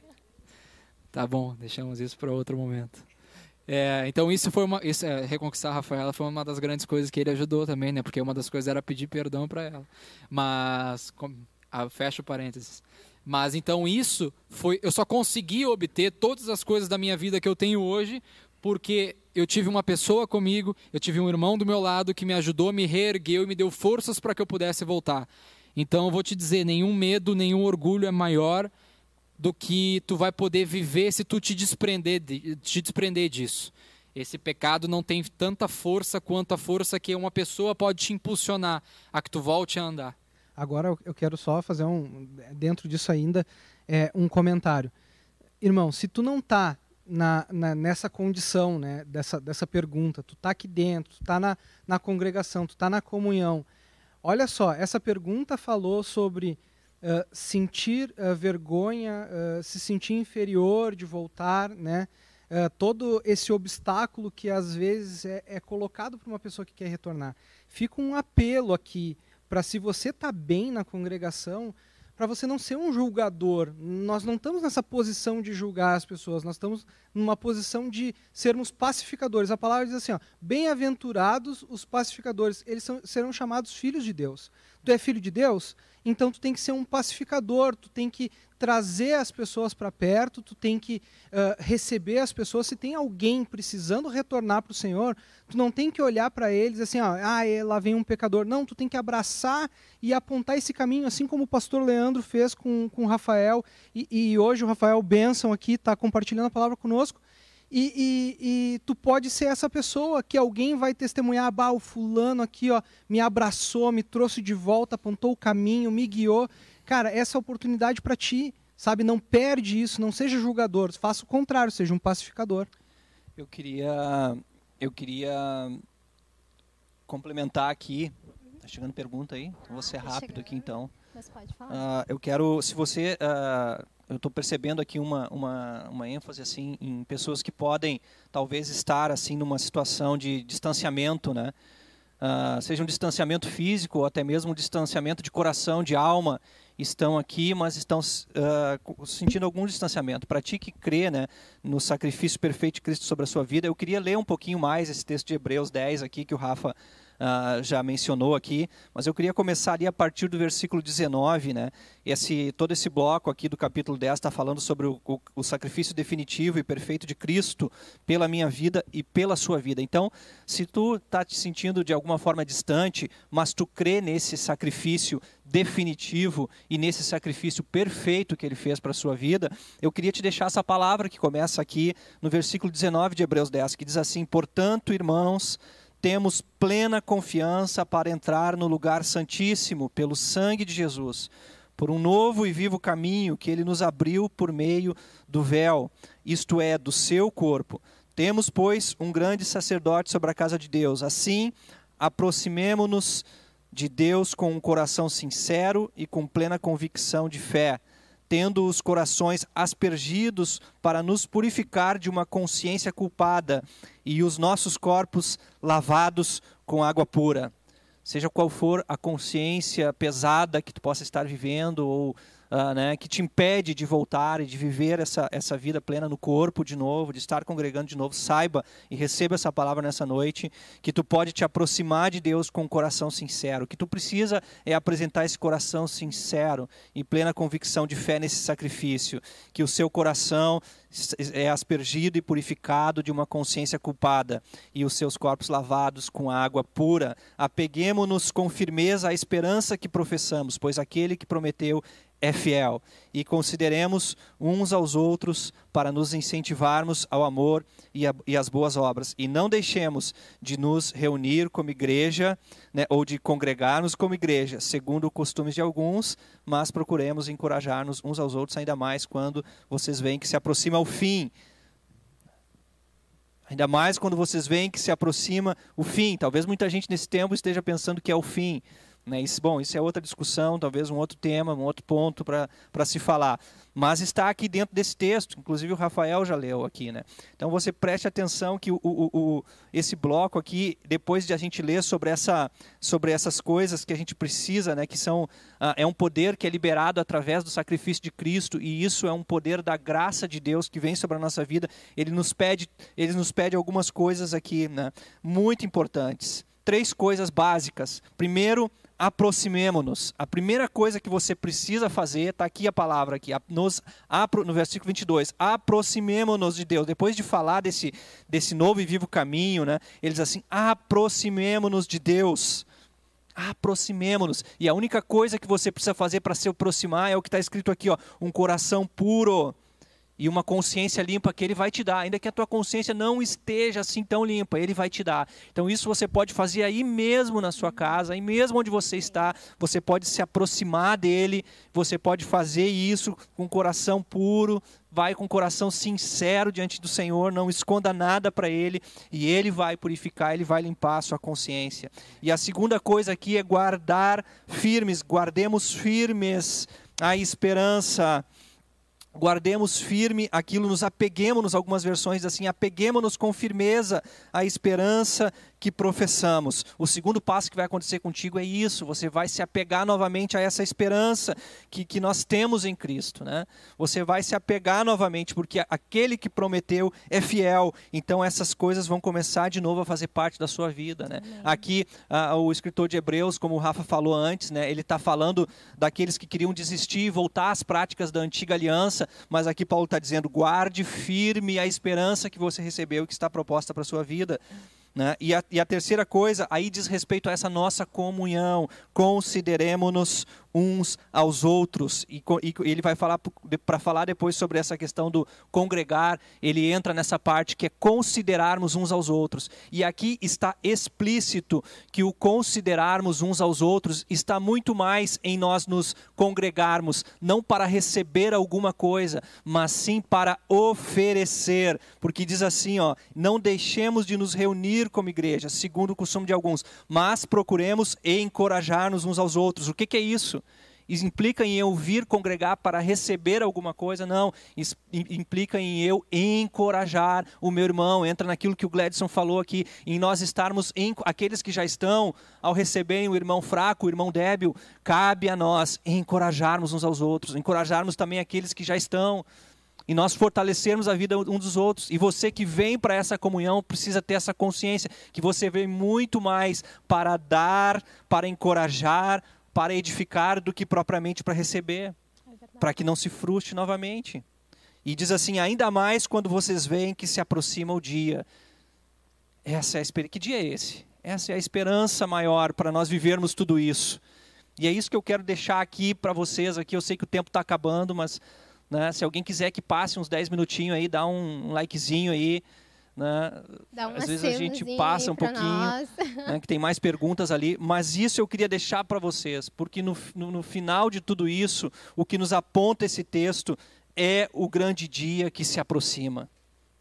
Speaker 4: tá bom, deixamos isso para outro momento. É, então isso foi uma isso, é, reconquistar a Rafaela foi uma das grandes coisas que ele ajudou também, né? Porque uma das coisas era pedir perdão para ela. Mas ah, fecha parênteses. Mas então isso foi. Eu só consegui obter todas as coisas da minha vida que eu tenho hoje porque eu tive uma pessoa comigo, eu tive um irmão do meu lado que me ajudou, me reergueu e me deu forças para que eu pudesse voltar. Então eu vou te dizer, nenhum medo, nenhum orgulho é maior do que tu vai poder viver se tu te desprender, te desprender disso. Esse pecado não tem tanta força quanto a força que uma pessoa pode te impulsionar a que tu volte a andar.
Speaker 1: Agora eu quero só fazer um, dentro disso ainda, é, um comentário. Irmão, se tu não está na, na, nessa condição, né, dessa, dessa pergunta, tu está aqui dentro, tu está na, na congregação, tu está na comunhão. Olha só, essa pergunta falou sobre uh, sentir uh, vergonha, uh, se sentir inferior de voltar, né? todo esse obstáculo que às vezes é, é colocado para uma pessoa que quer retornar. Fica um apelo aqui para se você está bem na congregação, para você não ser um julgador. Nós não estamos nessa posição de julgar as pessoas, nós estamos numa posição de sermos pacificadores. A palavra diz assim: bem-aventurados os pacificadores, eles são, serão chamados filhos de Deus. Tu é filho de Deus? Então tu tem que ser um pacificador, tu tem que trazer as pessoas para perto, tu tem que uh, receber as pessoas. Se tem alguém precisando retornar para o Senhor, tu não tem que olhar para eles assim, ó, ah, é, lá vem um pecador. Não, tu tem que abraçar e apontar esse caminho, assim como o pastor Leandro fez com, com o Rafael. E, e hoje o Rafael Benção aqui está compartilhando a palavra conosco. E, e, e, tu pode ser essa pessoa que alguém vai testemunhar, bah, o fulano aqui ó, me abraçou, me trouxe de volta, apontou o caminho, me guiou. Cara, essa é a oportunidade para ti, sabe? Não perde isso, não seja julgador, faça o contrário, seja um pacificador.
Speaker 2: Eu queria, eu queria complementar aqui. Tá chegando pergunta aí? Então vou ser rápido aqui então.
Speaker 3: Mas pode falar.
Speaker 2: Uh, eu quero, se você, uh, eu estou percebendo aqui uma, uma, uma ênfase assim em pessoas que podem talvez estar assim numa situação de distanciamento, né? Uh, seja um distanciamento físico ou até mesmo um distanciamento de coração, de alma, estão aqui, mas estão uh, sentindo algum distanciamento. Para ti que crê né, no sacrifício perfeito de Cristo sobre a sua vida, eu queria ler um pouquinho mais esse texto de Hebreus 10 aqui que o Rafa uh, já mencionou aqui, mas eu queria começar ali a partir do versículo 19, né? Esse, todo esse bloco aqui do capítulo 10 está falando sobre o, o, o, sacrifício definitivo e perfeito de Cristo pela minha vida e pela sua vida. Então, se tu está te sentindo de alguma forma distante, mas tu crê nesse sacrifício definitivo e nesse sacrifício perfeito que ele fez para a sua vida, eu queria te deixar essa palavra que começa aqui no versículo 19 de Hebreus 10, que diz assim: Portanto, irmãos, temos plena confiança para entrar no lugar santíssimo pelo sangue de Jesus, por um novo e vivo caminho que ele nos abriu por meio do véu, isto é, do seu corpo. Temos, pois, um grande sacerdote sobre a casa de Deus. Assim, aproximemo-nos de Deus com um coração sincero e com plena convicção de fé tendo os corações aspergidos para nos purificar de uma consciência culpada e os nossos corpos lavados com água pura. Seja qual for a consciência pesada que tu possa estar vivendo ou uh, né, que te impede de voltar e de viver essa, essa vida plena no corpo de novo, de estar congregando de novo, saiba e receba essa palavra nessa noite, que tu pode te aproximar de Deus com um coração sincero. O que tu precisa é apresentar esse coração sincero, em plena convicção de fé nesse sacrifício, que o seu coração é aspergido e purificado de uma consciência culpada e os seus corpos lavados com água pura. Apeguemo-nos com firmeza à esperança que professamos, pois aquele que prometeu é fiel. E consideremos uns aos outros para nos incentivarmos ao amor e, a, e as boas obras. E não deixemos de nos reunir como igreja, né, ou de congregar-nos como igreja, segundo os costumes de alguns, mas procuremos encorajar-nos uns aos outros, ainda mais quando vocês veem que se aproxima o fim. Ainda mais quando vocês veem que se aproxima o fim. Talvez muita gente nesse tempo esteja pensando que é o fim. Né? Isso, bom, isso é outra discussão, talvez um outro tema, um outro ponto para se falar. Mas está aqui dentro desse texto, inclusive o Rafael já leu aqui. Né? Então você preste atenção que o, o, o, esse bloco aqui, depois de a gente ler sobre, essa, sobre essas coisas que a gente precisa, né, que são ah, é um poder que é liberado através do sacrifício de Cristo, e isso é um poder da graça de Deus que vem sobre a nossa vida. Ele nos pede, ele nos pede algumas coisas aqui né, muito importantes. Três coisas básicas. Primeiro, aproximemo-nos. A primeira coisa que você precisa fazer, está aqui a palavra aqui, nos, no versículo 22, aproximemo-nos de Deus. Depois de falar desse, desse novo e vivo caminho, né, eles assim, aproximemo-nos de Deus. Aproximemo-nos. E a única coisa que você precisa fazer para se aproximar é o que está escrito aqui, ó, um coração puro e uma consciência limpa que ele vai te dar, ainda que a tua consciência não esteja assim tão limpa, ele vai te dar. Então isso você pode fazer aí mesmo na sua casa, aí mesmo onde você está, você pode se aproximar dele, você pode fazer isso com coração puro, vai com coração sincero diante do Senhor, não esconda nada para ele e ele vai purificar, ele vai limpar a sua consciência. E a segunda coisa aqui é guardar firmes, guardemos firmes a esperança guardemos firme aquilo, nos apeguemos, algumas versões assim, apeguemos-nos com firmeza à esperança que professamos. O segundo passo que vai acontecer contigo é isso, você vai se apegar novamente a essa esperança que, que nós temos em Cristo. Né? Você vai se apegar novamente, porque aquele que prometeu é fiel, então essas coisas vão começar de novo a fazer parte da sua vida. Né? Aqui, o escritor de Hebreus, como o Rafa falou antes, né, ele está falando daqueles que queriam desistir e voltar às práticas da antiga aliança, mas aqui Paulo está dizendo, guarde firme a esperança que você recebeu e que está proposta para a sua vida. Né? E, a, e a terceira coisa, aí diz respeito a essa nossa comunhão. Consideremos-nos uns aos outros. E, e ele vai falar para falar depois sobre essa questão do congregar, ele entra nessa parte que é considerarmos uns aos outros. E aqui está explícito que o considerarmos uns aos outros está muito mais em nós nos congregarmos, não para receber alguma coisa, mas sim para oferecer, porque diz assim, ó, não deixemos de nos reunir como igreja, segundo o costume de alguns, mas procuremos encorajar-nos uns aos outros. O que, que é isso? Implica em eu vir congregar para receber alguma coisa? Não. Implica em eu encorajar o meu irmão. Entra naquilo que o Gladson falou aqui, em nós estarmos, em, aqueles que já estão, ao receberem o irmão fraco, o irmão débil, cabe a nós encorajarmos uns aos outros, encorajarmos também aqueles que já estão e nós fortalecermos a vida um dos outros. E você que vem para essa comunhão precisa ter essa consciência que você vem muito mais para dar, para encorajar, para edificar do que propriamente para receber, é para que não se frustre novamente. E diz assim: ainda mais quando vocês veem que se aproxima o dia. Essa é a esperança. Que dia é esse? Essa é a esperança maior para nós vivermos tudo isso. E é isso que eu quero deixar aqui para vocês. Aqui eu sei que o tempo está acabando, mas né, se alguém quiser que passe uns 10 minutinhos aí, dá um likezinho aí. Né? Às vezes a gente passa um pouquinho, né, que tem mais perguntas ali, mas isso eu queria deixar para vocês, porque no, no, no final de tudo isso, o que nos aponta esse texto é o grande dia que se aproxima.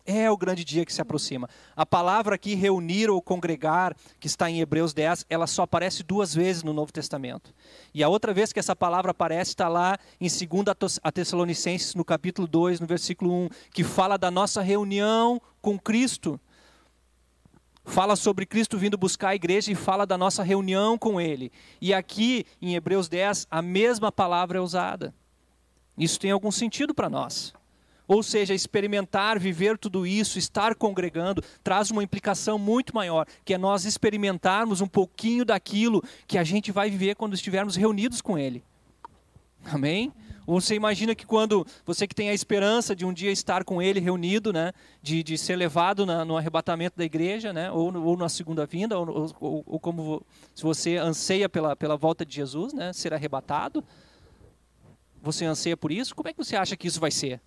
Speaker 2: É o grande dia que se aproxima. A palavra aqui, reunir ou congregar, que está em Hebreus 10, ela só aparece duas vezes no Novo Testamento. E a outra vez que essa palavra aparece está lá em 2 a Tessalonicenses, no capítulo 2, no versículo 1, que fala da nossa reunião com Cristo. Fala sobre Cristo vindo buscar a igreja e fala da nossa reunião com Ele. E aqui, em Hebreus 10, a mesma palavra é usada. Isso tem algum sentido para nós. Ou seja, experimentar, viver tudo isso, estar congregando, traz uma implicação muito maior, que é nós experimentarmos um pouquinho daquilo que a gente vai viver quando estivermos reunidos com Ele. Amém? Você imagina que quando você que tem a esperança de um dia estar com Ele reunido, né, de, de ser levado na, no arrebatamento da igreja, né, ou, ou na segunda vinda, ou, ou, ou, como se você anseia pela, pela volta de Jesus, né, ser arrebatado, você anseia por isso? Como é que você acha que isso vai ser?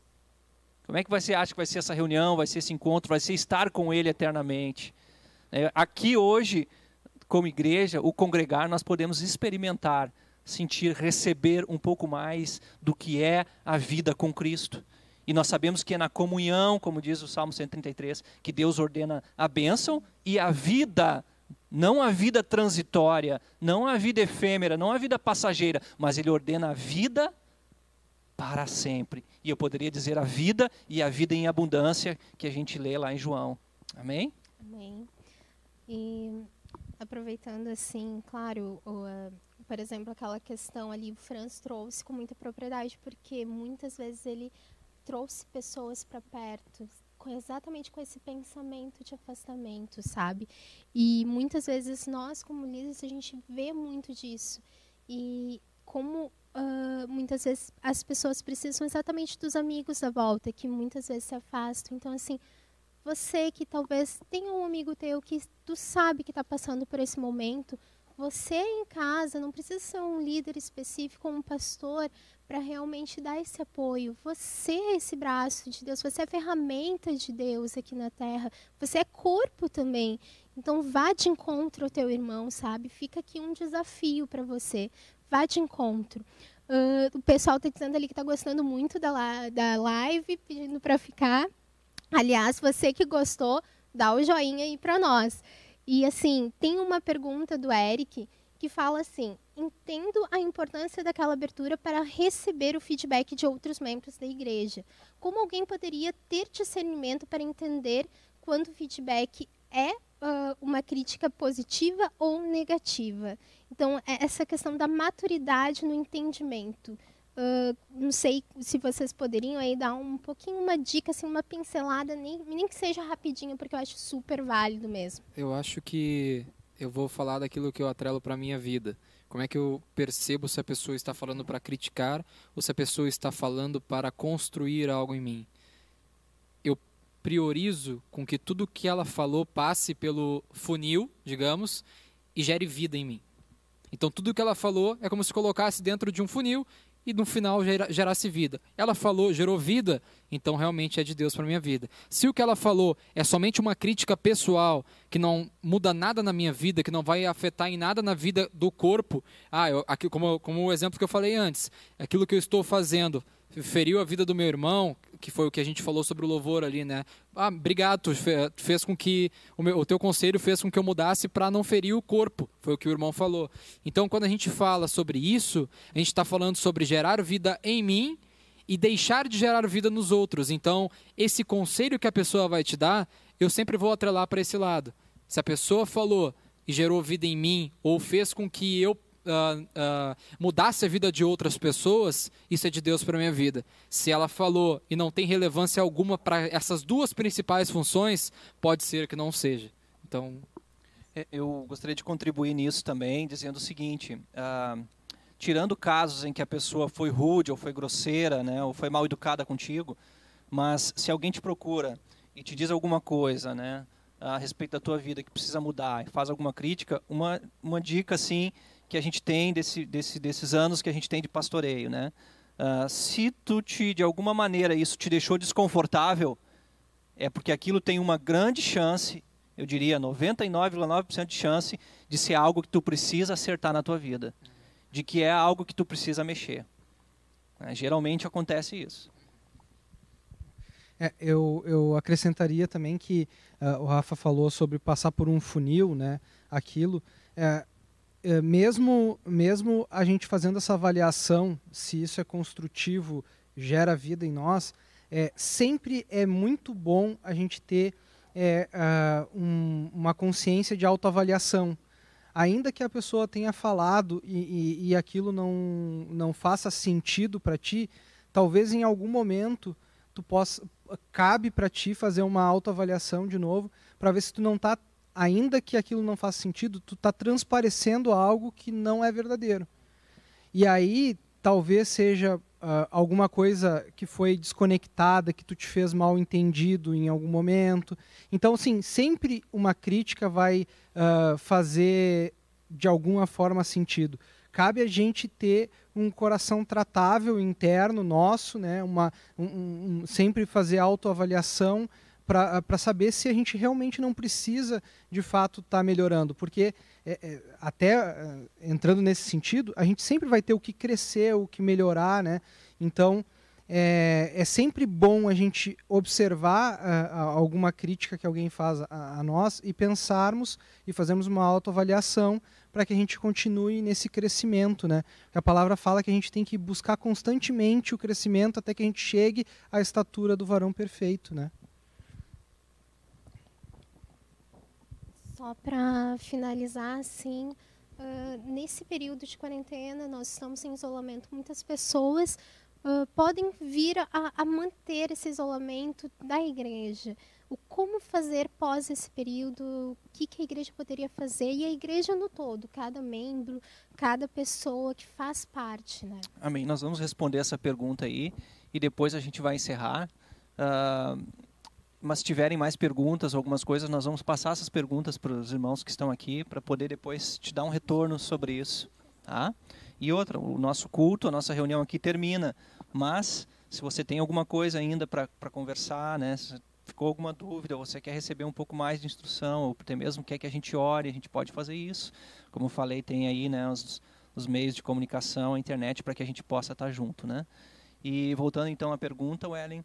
Speaker 2: Como é que você acha que vai ser essa reunião, vai ser esse encontro, vai ser estar com Ele eternamente? É, aqui hoje, como igreja, o congregar, nós podemos experimentar, sentir, receber um pouco mais do que é a vida com Cristo. E nós sabemos que é na comunhão, como diz o Salmo 133, que Deus ordena a bênção e a vida, não a vida transitória, não a vida efêmera, não a vida passageira, mas Ele ordena a vida para sempre. E eu poderia dizer a vida e a vida em abundância que a gente lê lá em João. Amém?
Speaker 3: Amém. E aproveitando assim, claro, o, uh, por exemplo, aquela questão ali, o Franz trouxe com muita propriedade, porque muitas vezes ele trouxe pessoas para perto, com, exatamente com esse pensamento de afastamento, sabe? E muitas vezes nós, como líderes, a gente vê muito disso. E como uh, muitas vezes as pessoas precisam exatamente dos amigos à volta, que muitas vezes se afastam. Então, assim, você que talvez tenha um amigo teu que tu sabe que está passando por esse momento, você em casa não precisa ser um líder específico, um pastor, para realmente dar esse apoio. Você é esse braço de Deus, você é ferramenta de Deus aqui na terra, você é corpo também. Então vá de encontro ao teu irmão, sabe? Fica aqui um desafio para você vá de encontro. Uh, o pessoal está dizendo ali que está gostando muito da, da live, pedindo para ficar. Aliás, você que gostou, dá o joinha aí para nós. E assim, tem uma pergunta do Eric que fala assim: entendo a importância daquela abertura para receber o feedback de outros membros da igreja. Como alguém poderia ter discernimento para entender quando o feedback é uh, uma crítica positiva ou negativa? Então, é essa questão da maturidade no entendimento. Uh, não sei se vocês poderiam aí dar um pouquinho uma dica, assim, uma pincelada, nem, nem que seja rapidinho, porque eu acho super válido mesmo.
Speaker 4: Eu acho que eu vou falar daquilo que eu atrelo para a minha vida. Como é que eu percebo se a pessoa está falando para criticar ou se a pessoa está falando para construir algo em mim? Eu priorizo com que tudo que ela falou passe pelo funil, digamos, e gere vida em mim. Então tudo que ela falou é como se colocasse dentro de um funil e no final gerasse vida. Ela falou, gerou vida, então realmente é de Deus para minha vida. Se o que ela falou é somente uma crítica pessoal, que não muda nada na minha vida, que não vai afetar em nada na vida do corpo, ah, eu, aqui, como, como o exemplo que eu falei antes, aquilo que eu estou fazendo feriu a vida do meu irmão, que foi o que a gente falou sobre o louvor ali, né? Ah, obrigado, fez com que o, meu, o teu conselho fez com que eu mudasse para não ferir o corpo, foi o que o irmão falou. Então, quando a gente fala sobre isso, a gente está falando sobre gerar vida em mim e deixar de gerar vida nos outros. Então, esse conselho que a pessoa vai te dar, eu sempre vou atrelar para esse lado. Se a pessoa falou e gerou vida em mim ou fez com que eu uh, uh, mudasse a vida de outras pessoas, isso é de Deus para minha vida. Se ela falou e não tem relevância alguma para essas duas principais funções, pode ser que não seja. Então,
Speaker 2: é, eu gostaria de contribuir nisso também, dizendo o seguinte: uh, tirando casos em que a pessoa foi rude ou foi grosseira, né, ou foi mal educada contigo, mas se alguém te procura e te diz alguma coisa, né, a respeito da tua vida que precisa mudar, e faz alguma crítica, uma uma dica assim que a gente tem desse, desse, desses anos que a gente tem de pastoreio, né? Uh, se tu te, de alguma maneira, isso te deixou desconfortável, é porque aquilo tem uma grande chance, eu diria 99,9% de chance de ser algo que tu precisa acertar na tua vida, de que é algo que tu precisa mexer. Uh, geralmente acontece isso.
Speaker 1: É, eu, eu acrescentaria também que uh, o Rafa falou sobre passar por um funil, né? Aquilo. É, mesmo, mesmo a gente fazendo essa avaliação, se isso é construtivo, gera vida em nós, é, sempre é muito bom a gente ter é, uh, um, uma consciência de autoavaliação. Ainda que a pessoa tenha falado e, e, e aquilo não, não faça sentido para ti, talvez em algum momento tu possa cabe para ti fazer uma autoavaliação de novo para ver se tu não está ainda que aquilo não faça sentido, tu está transparecendo algo que não é verdadeiro. E aí, talvez seja uh, alguma coisa que foi desconectada, que tu te fez mal entendido em algum momento. Então, assim, sempre uma crítica vai uh, fazer de alguma forma sentido. Cabe a gente ter um coração tratável interno nosso, né? Uma, um, um, sempre fazer autoavaliação para saber se a gente realmente não precisa, de fato, estar tá melhorando. Porque, é, é, até entrando nesse sentido, a gente sempre vai ter o que crescer, o que melhorar. Né? Então, é, é sempre bom a gente observar alguma crítica que alguém faz a, a, nós e pensarmos e fazermos uma autoavaliação para que a gente continue nesse crescimento. Né? A palavra fala que a gente tem que buscar constantemente o crescimento até que a gente chegue à estatura do varão perfeito. Né?
Speaker 3: Só para finalizar, assim, uh, nesse período de quarentena, nós estamos em isolamento. Muitas pessoas uh, podem vir a, a, manter esse isolamento da igreja. O como fazer pós esse período, o que, que a igreja poderia fazer, e a igreja no todo, cada membro, cada pessoa que faz parte. Né?
Speaker 2: Amém. Nós vamos responder essa pergunta aí e depois a gente vai encerrar. Uh, mas tiverem mais perguntas, algumas coisas, nós vamos passar essas perguntas para os irmãos que estão aqui, para poder depois te dar um retorno sobre isso. Tá? E outra, o nosso culto, a nossa reunião aqui termina, mas se você tem alguma coisa ainda para conversar, né, se ficou alguma dúvida, você quer receber um pouco mais de instrução, ou até mesmo quer que a gente ore, a gente pode fazer isso. Como falei, tem aí né, os, os meios de comunicação, a internet, para que a gente possa estar junto. Né? E voltando então à pergunta, Wellen,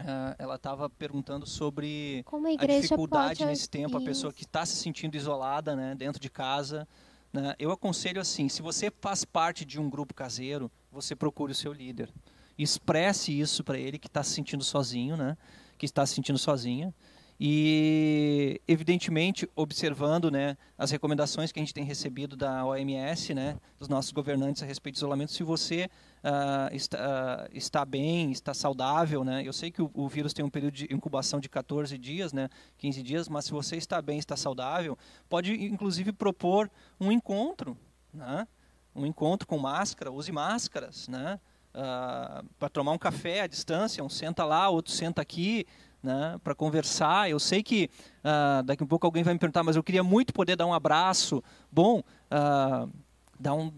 Speaker 2: Uh, ela estava perguntando sobre a, a, dificuldade nesse tempo, a pessoa que está se sentindo isolada né, dentro de casa. Né? Eu aconselho assim: se você faz parte de um grupo caseiro, você procure o seu líder. Expresse isso para ele que está se sentindo sozinho, né? que está se sentindo sozinha e evidentemente observando né as recomendações que a gente tem recebido da OMS né dos nossos governantes a respeito de isolamento se você uh, está, uh, está bem está saudável né eu sei que o, o, vírus tem um período de incubação de 14 dias né 15 dias mas se você está bem está saudável pode inclusive propor um encontro né um encontro com máscara use máscaras né uh, para tomar um café à distância um senta lá outro senta aqui né, para conversar. Eu sei que uh, daqui a pouco alguém vai me perguntar, mas eu queria muito poder dar um abraço. Bom, uh, dar um,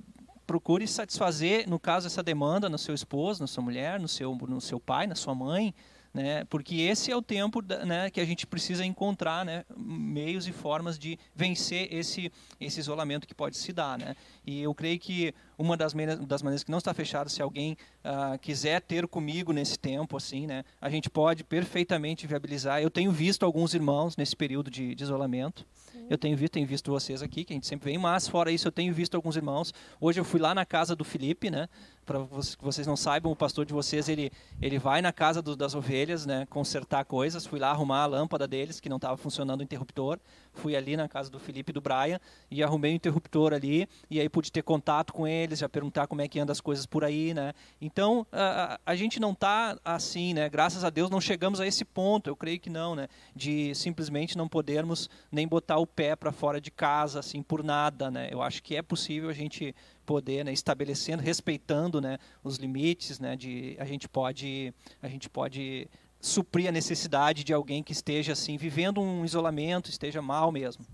Speaker 2: procure satisfazer, no caso, essa demanda no seu esposo, na sua mulher, no seu, no seu pai, na sua mãe, né? Porque esse é o tempo né, que a gente precisa encontrar né, meios e formas de vencer esse, esse isolamento que pode se dar. Né? E eu creio que uma das, das maneiras que não está fechada, se alguém uh, quiser ter comigo nesse tempo, assim, né, a gente pode perfeitamente viabilizar. Eu tenho visto alguns irmãos nesse período de, de isolamento. Sim. Eu tenho visto, tenho visto vocês aqui, que a gente sempre vem, mas fora isso eu tenho visto alguns irmãos. Hoje eu fui lá na casa do Felipe, né? Para que vocês não saibam, o pastor de vocês ele ele vai na casa do, das ovelhas, né? Consertar coisas. Fui lá arrumar a lâmpada deles que não estava funcionando o interruptor. Fui ali na casa do Felipe e do Brian e arrumei o interruptor ali e aí pude ter contato com eles, já perguntar como é que anda as coisas por aí, né? Então a, a gente não está assim, né? Graças a Deus não chegamos a esse ponto. Eu creio que não, né? De simplesmente não podermos nem botar o pé para fora de casa, assim, por nada, né? Eu acho que é possível a gente poder, né, estabelecendo, respeitando, né, os limites, né, de a gente pode, a gente pode suprir a necessidade de alguém que esteja assim vivendo um isolamento, esteja mal mesmo.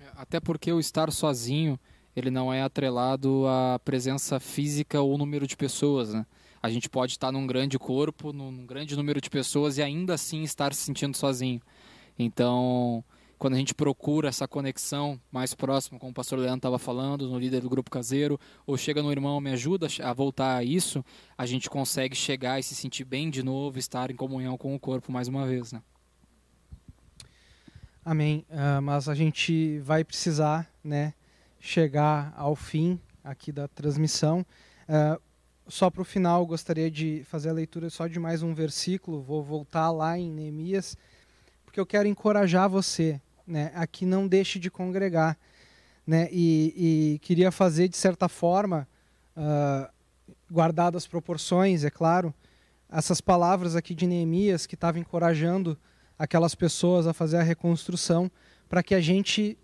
Speaker 4: É, até porque o estar sozinho ele não é atrelado à presença física ou número de pessoas, né? A gente pode estar num grande corpo, num grande número de pessoas e ainda assim estar se sentindo sozinho. Então, quando a gente procura essa conexão mais próxima, como o pastor Leandro estava falando, no líder do grupo caseiro, ou chega no irmão, me ajuda a voltar a isso, a gente consegue chegar e se sentir bem de novo, estar em comunhão com o corpo mais uma vez. Né?
Speaker 1: Amém. Uh, mas a gente vai precisar né, chegar ao fim aqui da transmissão. Uh, só para o final, gostaria de fazer a leitura só de mais um versículo. Vou voltar lá em Neemias porque eu quero encorajar você né, a que não deixe de congregar. Né, e, e queria fazer, de certa forma, uh, guardado as proporções, é claro, essas palavras aqui de Neemias que estava encorajando aquelas pessoas a fazer a reconstrução, para que a gente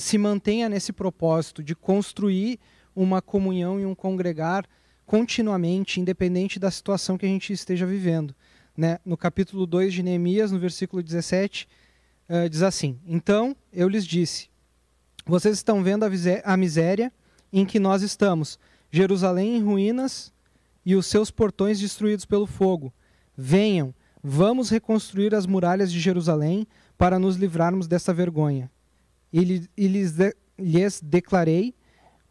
Speaker 1: se mantenha nesse propósito de construir uma comunhão e um congregar continuamente, independente da situação que a gente esteja vivendo né, no capítulo 2 de Neemias, no versículo 17, uh, eh, diz assim: Então eu lhes disse: Vocês estão vendo a, miséria em que nós estamos, Jerusalém em ruínas e os seus portões destruídos pelo fogo. Venham, vamos reconstruir as muralhas de Jerusalém para nos livrarmos dessa vergonha. E, lhes, de, lhes declarei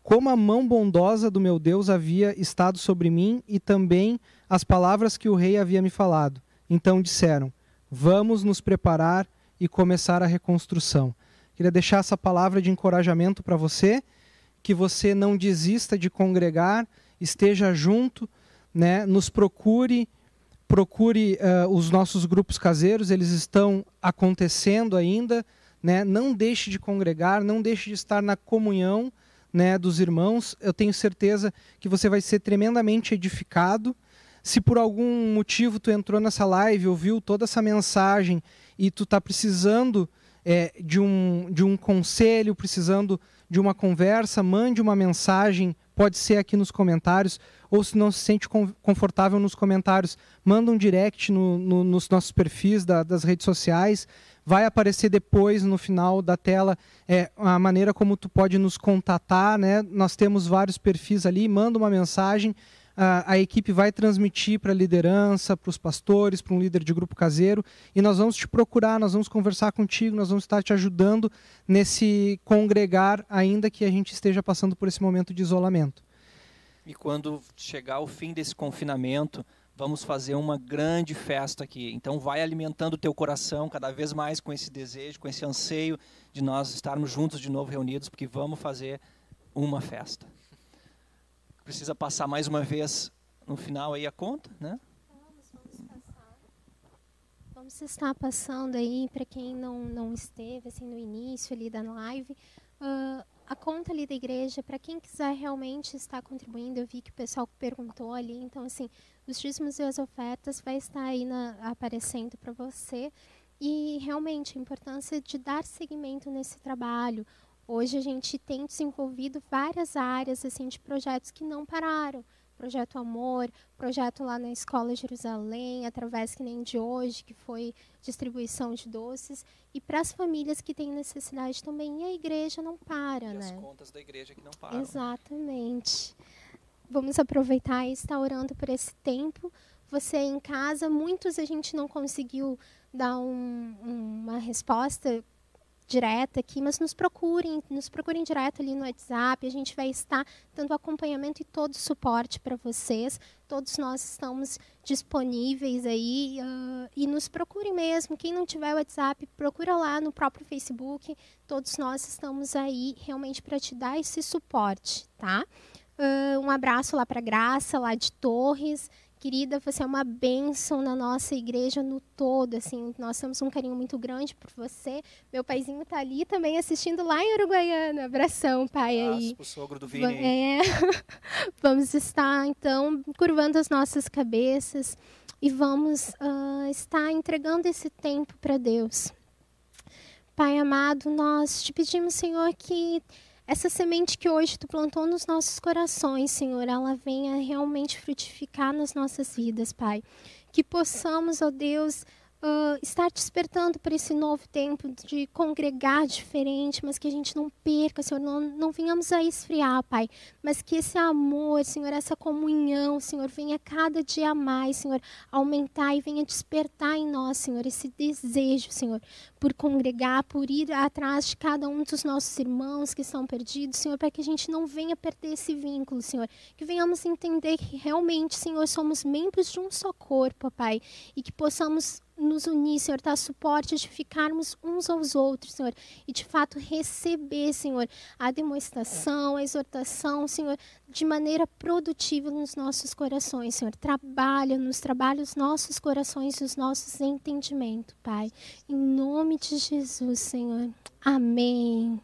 Speaker 1: como a mão bondosa do meu Deus havia estado sobre mim e também as palavras que o rei havia me falado. Então disseram: Vamos nos preparar e começar a reconstrução. Queria deixar essa palavra de encorajamento para você, que você não desista de congregar, esteja junto, né, nos procure, procure uh, os nossos grupos caseiros, eles estão acontecendo ainda, né, não deixe de congregar, não deixe de estar na comunhão né, dos irmãos. Eu tenho certeza que você vai ser tremendamente edificado se por algum motivo tu entrou nessa live, ouviu toda essa mensagem e tu está precisando é, de, um, de um conselho, precisando de uma conversa, mande uma mensagem, pode ser aqui nos comentários, ou se não se sente confortável nos comentários, manda um direct no, no, nos nossos perfis da, das redes sociais, vai aparecer depois no final da tela é, a maneira como tu pode nos contatar, né? Nós temos vários perfis ali, manda uma mensagem a, equipe vai transmitir para a liderança, para os pastores, para um líder de grupo caseiro, e nós vamos te procurar, nós vamos conversar contigo, nós vamos estar te ajudando nesse congregar, ainda que a gente esteja passando por esse momento de isolamento.
Speaker 2: E quando chegar o fim desse confinamento, vamos fazer uma grande festa aqui. Então vai alimentando o teu coração cada vez mais com esse desejo, com esse anseio de nós estarmos juntos de novo reunidos, porque vamos fazer uma festa precisa passar mais uma vez no final aí a conta, né?
Speaker 3: Vamos, estar passando aí para quem não, não esteve assim no início ali da live. Uh, a conta ali da igreja, para quem quiser realmente estar contribuindo, eu vi que o pessoal perguntou ali, então assim, os dízimos e as ofertas vai estar aí na, aparecendo para você. E realmente a importância de dar seguimento nesse trabalho, Hoje a gente tem desenvolvido várias áreas assim de projetos que não pararam, Projeto Amor, projeto lá na Escola Jerusalém, através que nem de hoje, que foi distribuição de doces, e para as famílias que têm necessidade também. E a igreja não para,
Speaker 2: e
Speaker 3: né?
Speaker 2: as contas da igreja que não param.
Speaker 3: Exatamente. Vamos aproveitar e estar orando por esse tempo. Você em casa, muitos a gente não conseguiu dar um, uma resposta direta aqui, mas nos procurem, nos procurem direto ali no WhatsApp. A gente vai estar dando acompanhamento e todo suporte para vocês. Todos nós estamos disponíveis aí uh, e nos procurem mesmo. Quem não tiver WhatsApp, procura lá no próprio Facebook. Todos nós estamos aí realmente para te dar esse suporte, tá? Uh, um abraço lá para Graça, lá de Torres. Querida, você é uma bênção na nossa igreja no todo, assim, nós temos um carinho muito grande por você. Meu paizinho está ali também assistindo lá em Uruguaiana. Abração, pai aí.
Speaker 2: pro sogro do Vini.
Speaker 3: É. vamos estar então curvando as nossas cabeças e vamos uh, estar entregando esse tempo para Deus. Pai amado, nós te pedimos, Senhor, que essa semente que hoje tu plantou nos nossos corações, Senhor, ela venha realmente frutificar nas nossas vidas, Pai. Que possamos, ó Deus, uh, estar despertando para esse novo tempo de congregar diferente, mas que a gente não perca, Senhor, não, não venhamos a esfriar, Pai, mas que esse amor, Senhor, essa comunhão, Senhor, venha cada dia mais, Senhor, aumentar e venha despertar em nós, Senhor, esse desejo, Senhor, por congregar, por ir atrás de cada um dos nossos irmãos que estão perdidos, Senhor, para que a gente não venha perder esse vínculo, Senhor, que venhamos entender que realmente, Senhor, somos membros de um só corpo, Pai, e que possamos nos unir, Senhor, dar suporte, de ficarmos uns aos outros, Senhor, e de fato receber, Senhor, a demonstração, a exortação, Senhor, de maneira produtiva nos nossos corações, Senhor. Trabalha, nos trabalha os nossos corações e os nossos entendimentos, Pai. Em nome de Jesus, Senhor. Amém.